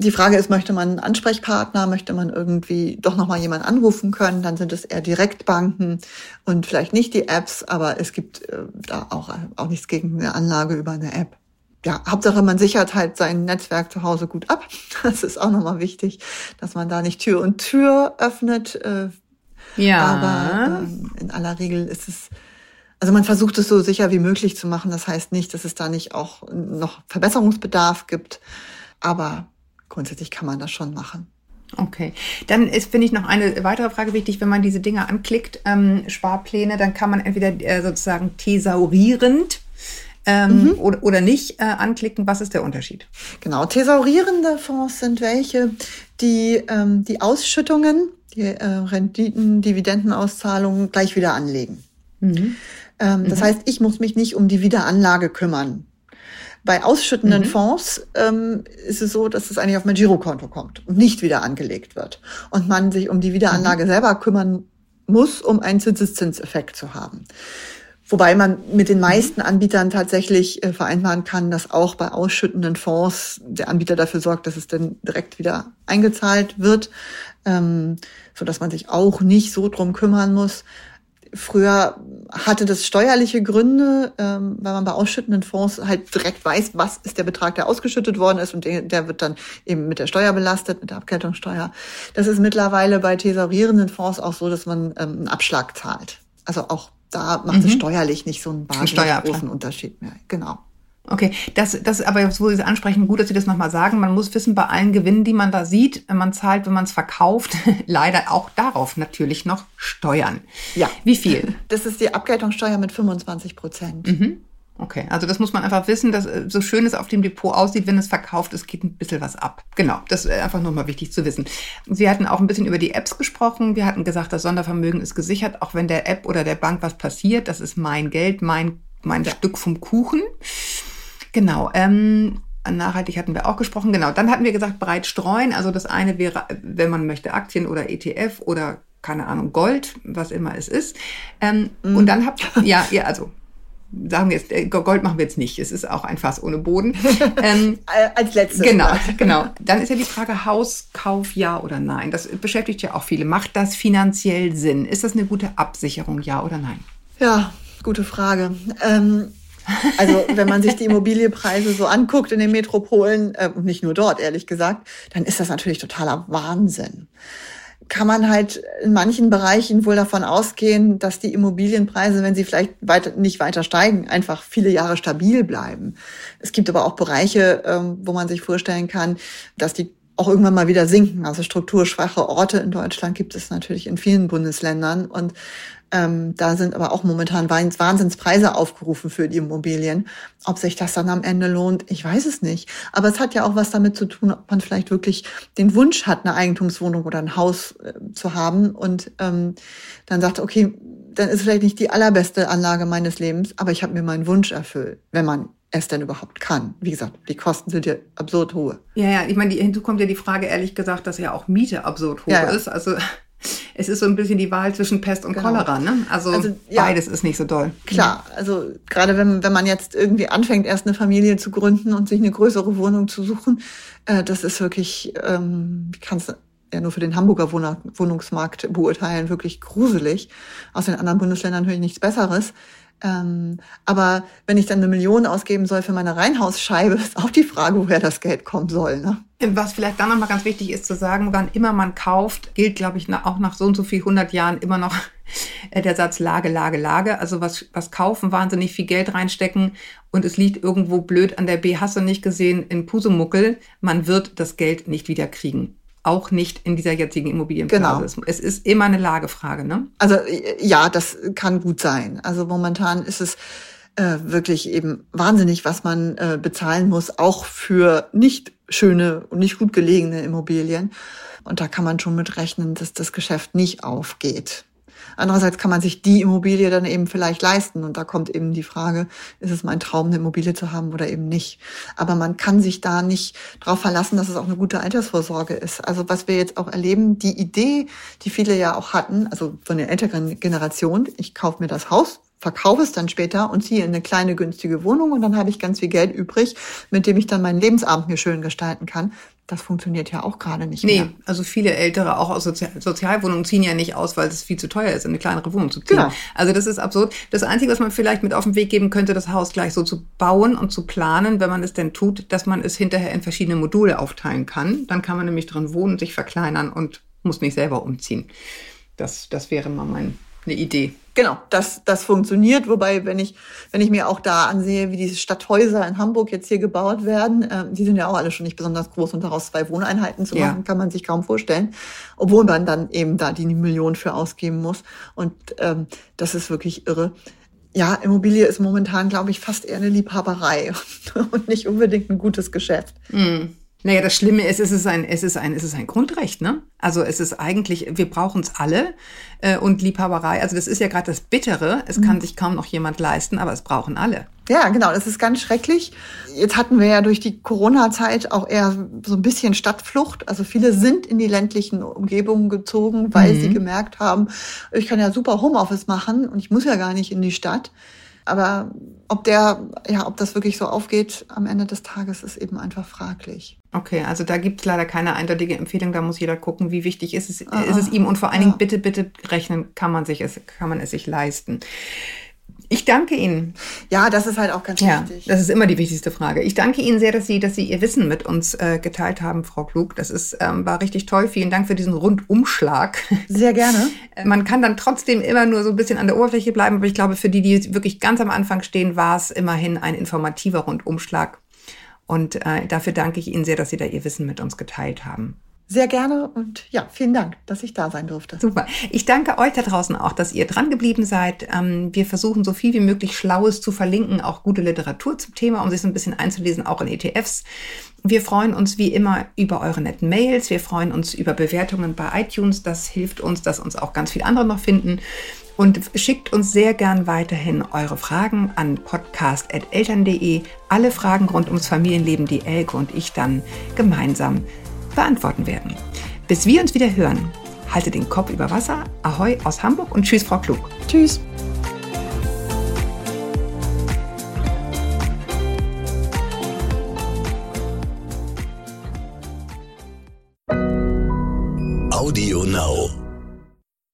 Speaker 2: Die Frage ist, möchte man einen Ansprechpartner, möchte man irgendwie doch nochmal jemanden anrufen können, dann sind es eher Direktbanken und vielleicht nicht die Apps, aber es gibt äh, auch, auch nichts gegen eine Anlage über eine App. ja, Hauptsache man sichert halt sein Netzwerk zu Hause gut ab. Das ist auch nochmal wichtig, dass man da nicht Tür und Tür öffnet. Äh, ja. Aber ähm, in aller Regel ist es, also man versucht es so sicher wie möglich zu machen. Das heißt nicht, dass es da nicht auch noch Verbesserungsbedarf gibt. Aber grundsätzlich kann man das schon machen.
Speaker 3: Okay, dann ist, finde ich, noch eine weitere Frage wichtig. Wenn man diese Dinge anklickt, ähm, Sparpläne, dann kann man entweder äh, sozusagen thesaurierend ähm, mhm. oder, oder nicht äh, anklicken. Was ist der Unterschied?
Speaker 2: Genau, thesaurierende Fonds sind welche, die ähm, die Ausschüttungen, die äh, Renditen, Dividendenauszahlungen gleich wieder anlegen. Mhm. Ähm, das mhm. heißt, ich muss mich nicht um die Wiederanlage kümmern. Bei ausschüttenden mhm. Fonds ähm, ist es so, dass es eigentlich auf mein Girokonto kommt und nicht wieder angelegt wird. Und man sich um die Wiederanlage mhm. selber kümmern muss, um einen Zinseszinseffekt zu haben. Wobei man mit den meisten Anbietern tatsächlich äh, vereinbaren kann, dass auch bei ausschüttenden Fonds der Anbieter dafür sorgt, dass es dann direkt wieder eingezahlt wird, ähm, so dass man sich auch nicht so drum kümmern muss. Früher hatte das steuerliche Gründe, ähm, weil man bei ausschüttenden Fonds halt direkt weiß, was ist der Betrag, der ausgeschüttet worden ist und der, der wird dann eben mit der Steuer belastet, mit der Abgeltungssteuer. Das ist mittlerweile bei thesaurierenden Fonds auch so, dass man ähm, einen Abschlag zahlt. Also auch da macht mhm. es steuerlich nicht so einen wahnsinnig großen Unterschied mehr. Genau.
Speaker 3: Okay, das, das aber, wo Sie es ansprechen, gut, dass Sie das nochmal sagen. Man muss wissen, bei allen Gewinnen, die man da sieht, man zahlt, wenn man es verkauft, leider auch darauf natürlich noch Steuern.
Speaker 2: Ja. Wie viel? Das ist die Abgeltungssteuer mit 25 Prozent. Mhm.
Speaker 3: Okay, also das muss man einfach wissen, dass äh, so schön es auf dem Depot aussieht, wenn es verkauft ist, geht ein bisschen was ab. Genau, das ist einfach nochmal wichtig zu wissen. Sie hatten auch ein bisschen über die Apps gesprochen. Wir hatten gesagt, das Sondervermögen ist gesichert, auch wenn der App oder der Bank was passiert. Das ist mein Geld, mein, mein ja. Stück vom Kuchen. Genau. Ähm, Nachhaltig hatten wir auch gesprochen. Genau. Dann hatten wir gesagt, breit streuen. Also das eine wäre, wenn man möchte, Aktien oder ETF oder keine Ahnung, Gold, was immer es ist. Ähm, mm. Und dann habt ja, ja, also sagen wir jetzt, äh, Gold machen wir jetzt nicht. Es ist auch ein Fass ohne Boden.
Speaker 2: Ähm, Als letztes.
Speaker 3: Genau, genau. Dann ist ja die Frage Hauskauf, ja oder nein. Das beschäftigt ja auch viele. Macht das finanziell Sinn? Ist das eine gute Absicherung, ja oder nein?
Speaker 2: Ja, gute Frage. Ähm, also wenn man sich die Immobilienpreise so anguckt in den Metropolen, äh, nicht nur dort, ehrlich gesagt, dann ist das natürlich totaler Wahnsinn kann man halt in manchen Bereichen wohl davon ausgehen, dass die Immobilienpreise, wenn sie vielleicht weiter, nicht weiter steigen, einfach viele Jahre stabil bleiben. Es gibt aber auch Bereiche, ähm, wo man sich vorstellen kann, dass die auch irgendwann mal wieder sinken. Also strukturschwache Orte in Deutschland gibt es natürlich in vielen Bundesländern. Und ähm, da sind aber auch momentan Wahnsinnspreise aufgerufen für die Immobilien. Ob sich das dann am Ende lohnt, ich weiß es nicht. Aber es hat ja auch was damit zu tun, ob man vielleicht wirklich den Wunsch hat, eine Eigentumswohnung oder ein Haus äh, zu haben und ähm, dann sagt, okay, dann ist vielleicht nicht die allerbeste Anlage meines Lebens, aber ich habe mir meinen Wunsch erfüllt, wenn man es denn überhaupt kann. Wie gesagt, die Kosten sind ja absurd hohe.
Speaker 3: Ja, ja, ich meine, hinzu kommt ja die Frage, ehrlich gesagt, dass ja auch Miete absurd hoch ja, ja. ist. Also es ist so ein bisschen die Wahl zwischen Pest und genau. Cholera, ne? Also, also ja, beides ist nicht so doll.
Speaker 2: Klar, also gerade wenn, wenn man jetzt irgendwie anfängt, erst eine Familie zu gründen und sich eine größere Wohnung zu suchen, äh, das ist wirklich, ähm, ich kann es ja nur für den Hamburger Wohnungsmarkt beurteilen, wirklich gruselig. Aus den anderen Bundesländern höre ich nichts Besseres. Ähm, aber wenn ich dann eine Million ausgeben soll für meine Reihenhausscheibe, ist auch die Frage, woher das Geld kommen soll. Ne?
Speaker 3: Was vielleicht dann nochmal ganz wichtig ist zu sagen, wann immer man kauft, gilt, glaube ich, auch nach so und so viel 100 Jahren immer noch äh, der Satz Lage, Lage, Lage. Also was, was kaufen, wahnsinnig viel Geld reinstecken und es liegt irgendwo blöd an der B, hast du nicht gesehen, in Pusemuckel. Man wird das Geld nicht wieder kriegen auch nicht in dieser jetzigen Immobilienblase. Genau. Es ist immer eine Lagefrage, ne?
Speaker 2: Also ja, das kann gut sein. Also momentan ist es äh, wirklich eben wahnsinnig, was man äh, bezahlen muss, auch für nicht schöne und nicht gut gelegene Immobilien. Und da kann man schon mit rechnen, dass das Geschäft nicht aufgeht. Andererseits kann man sich die Immobilie dann eben vielleicht leisten. Und da kommt eben die Frage, ist es mein Traum, eine Immobilie zu haben oder eben nicht. Aber man kann sich da nicht darauf verlassen, dass es auch eine gute Altersvorsorge ist. Also was wir jetzt auch erleben, die Idee, die viele ja auch hatten, also von der älteren Generation, ich kaufe mir das Haus, verkaufe es dann später und ziehe in eine kleine günstige Wohnung und dann habe ich ganz viel Geld übrig, mit dem ich dann meinen Lebensabend mir schön gestalten kann. Das funktioniert ja auch gerade nicht
Speaker 3: nee,
Speaker 2: mehr.
Speaker 3: Nee, also viele Ältere, auch aus Sozial Sozialwohnungen, ziehen ja nicht aus, weil es viel zu teuer ist, in eine kleinere Wohnung zu ziehen. Genau. Also das ist absurd. Das Einzige, was man vielleicht mit auf den Weg geben könnte, das Haus gleich so zu bauen und zu planen, wenn man es denn tut, dass man es hinterher in verschiedene Module aufteilen kann. Dann kann man nämlich drin wohnen, sich verkleinern und muss nicht selber umziehen. Das, das wäre mal mein, eine Idee.
Speaker 2: Genau, das, das funktioniert. Wobei, wenn ich, wenn ich mir auch da ansehe, wie diese Stadthäuser in Hamburg jetzt hier gebaut werden, äh, die sind ja auch alle schon nicht besonders groß und daraus zwei Wohneinheiten zu machen, ja. kann man sich kaum vorstellen. Obwohl man dann eben da die Millionen für ausgeben muss. Und ähm, das ist wirklich irre. Ja, Immobilie ist momentan, glaube ich, fast eher eine Liebhaberei und nicht unbedingt ein gutes Geschäft.
Speaker 3: Mm. Naja, das Schlimme ist, es ist ein, es ist ein, es ist ein Grundrecht, ne? Also es ist eigentlich, wir brauchen es alle äh, und Liebhaberei. Also das ist ja gerade das Bittere. Es mhm. kann sich kaum noch jemand leisten, aber es brauchen alle.
Speaker 2: Ja, genau. Das ist ganz schrecklich. Jetzt hatten wir ja durch die Corona-Zeit auch eher so ein bisschen Stadtflucht. Also viele sind in die ländlichen Umgebungen gezogen, weil mhm. sie gemerkt haben, ich kann ja super Homeoffice machen und ich muss ja gar nicht in die Stadt. Aber ob der, ja, ob das wirklich so aufgeht am Ende des Tages, ist eben einfach fraglich.
Speaker 3: Okay, also da gibt es leider keine eindeutige Empfehlung. Da muss jeder gucken, wie wichtig ist es, ah, ist es ihm und vor allen Dingen ja. bitte, bitte rechnen, kann man sich es, kann man es sich leisten. Ich danke Ihnen.
Speaker 2: Ja, das ist halt auch ganz ja, wichtig.
Speaker 3: Das ist immer die wichtigste Frage. Ich danke Ihnen sehr, dass Sie, dass Sie Ihr Wissen mit uns äh, geteilt haben, Frau Klug. Das ist, ähm, war richtig toll. Vielen Dank für diesen Rundumschlag.
Speaker 2: Sehr gerne.
Speaker 3: Man kann dann trotzdem immer nur so ein bisschen an der Oberfläche bleiben, aber ich glaube, für die, die wirklich ganz am Anfang stehen, war es immerhin ein informativer Rundumschlag. Und äh, dafür danke ich Ihnen sehr, dass Sie da Ihr Wissen mit uns geteilt haben.
Speaker 2: Sehr gerne und ja, vielen Dank, dass ich da sein durfte.
Speaker 3: Super. Ich danke euch da draußen auch, dass ihr dran geblieben seid. Ähm, wir versuchen so viel wie möglich Schlaues zu verlinken, auch gute Literatur zum Thema, um sich so ein bisschen einzulesen, auch in ETFs. Wir freuen uns wie immer über eure netten Mails. Wir freuen uns über Bewertungen bei iTunes. Das hilft uns, dass uns auch ganz viele andere noch finden und schickt uns sehr gern weiterhin eure Fragen an podcast.eltern.de. Alle Fragen rund ums Familienleben, die Elke und ich dann gemeinsam beantworten werden. Bis wir uns wieder hören, halte den Kopf über Wasser. Ahoi aus Hamburg und tschüss, Frau Klug.
Speaker 2: Tschüss. Audio Now.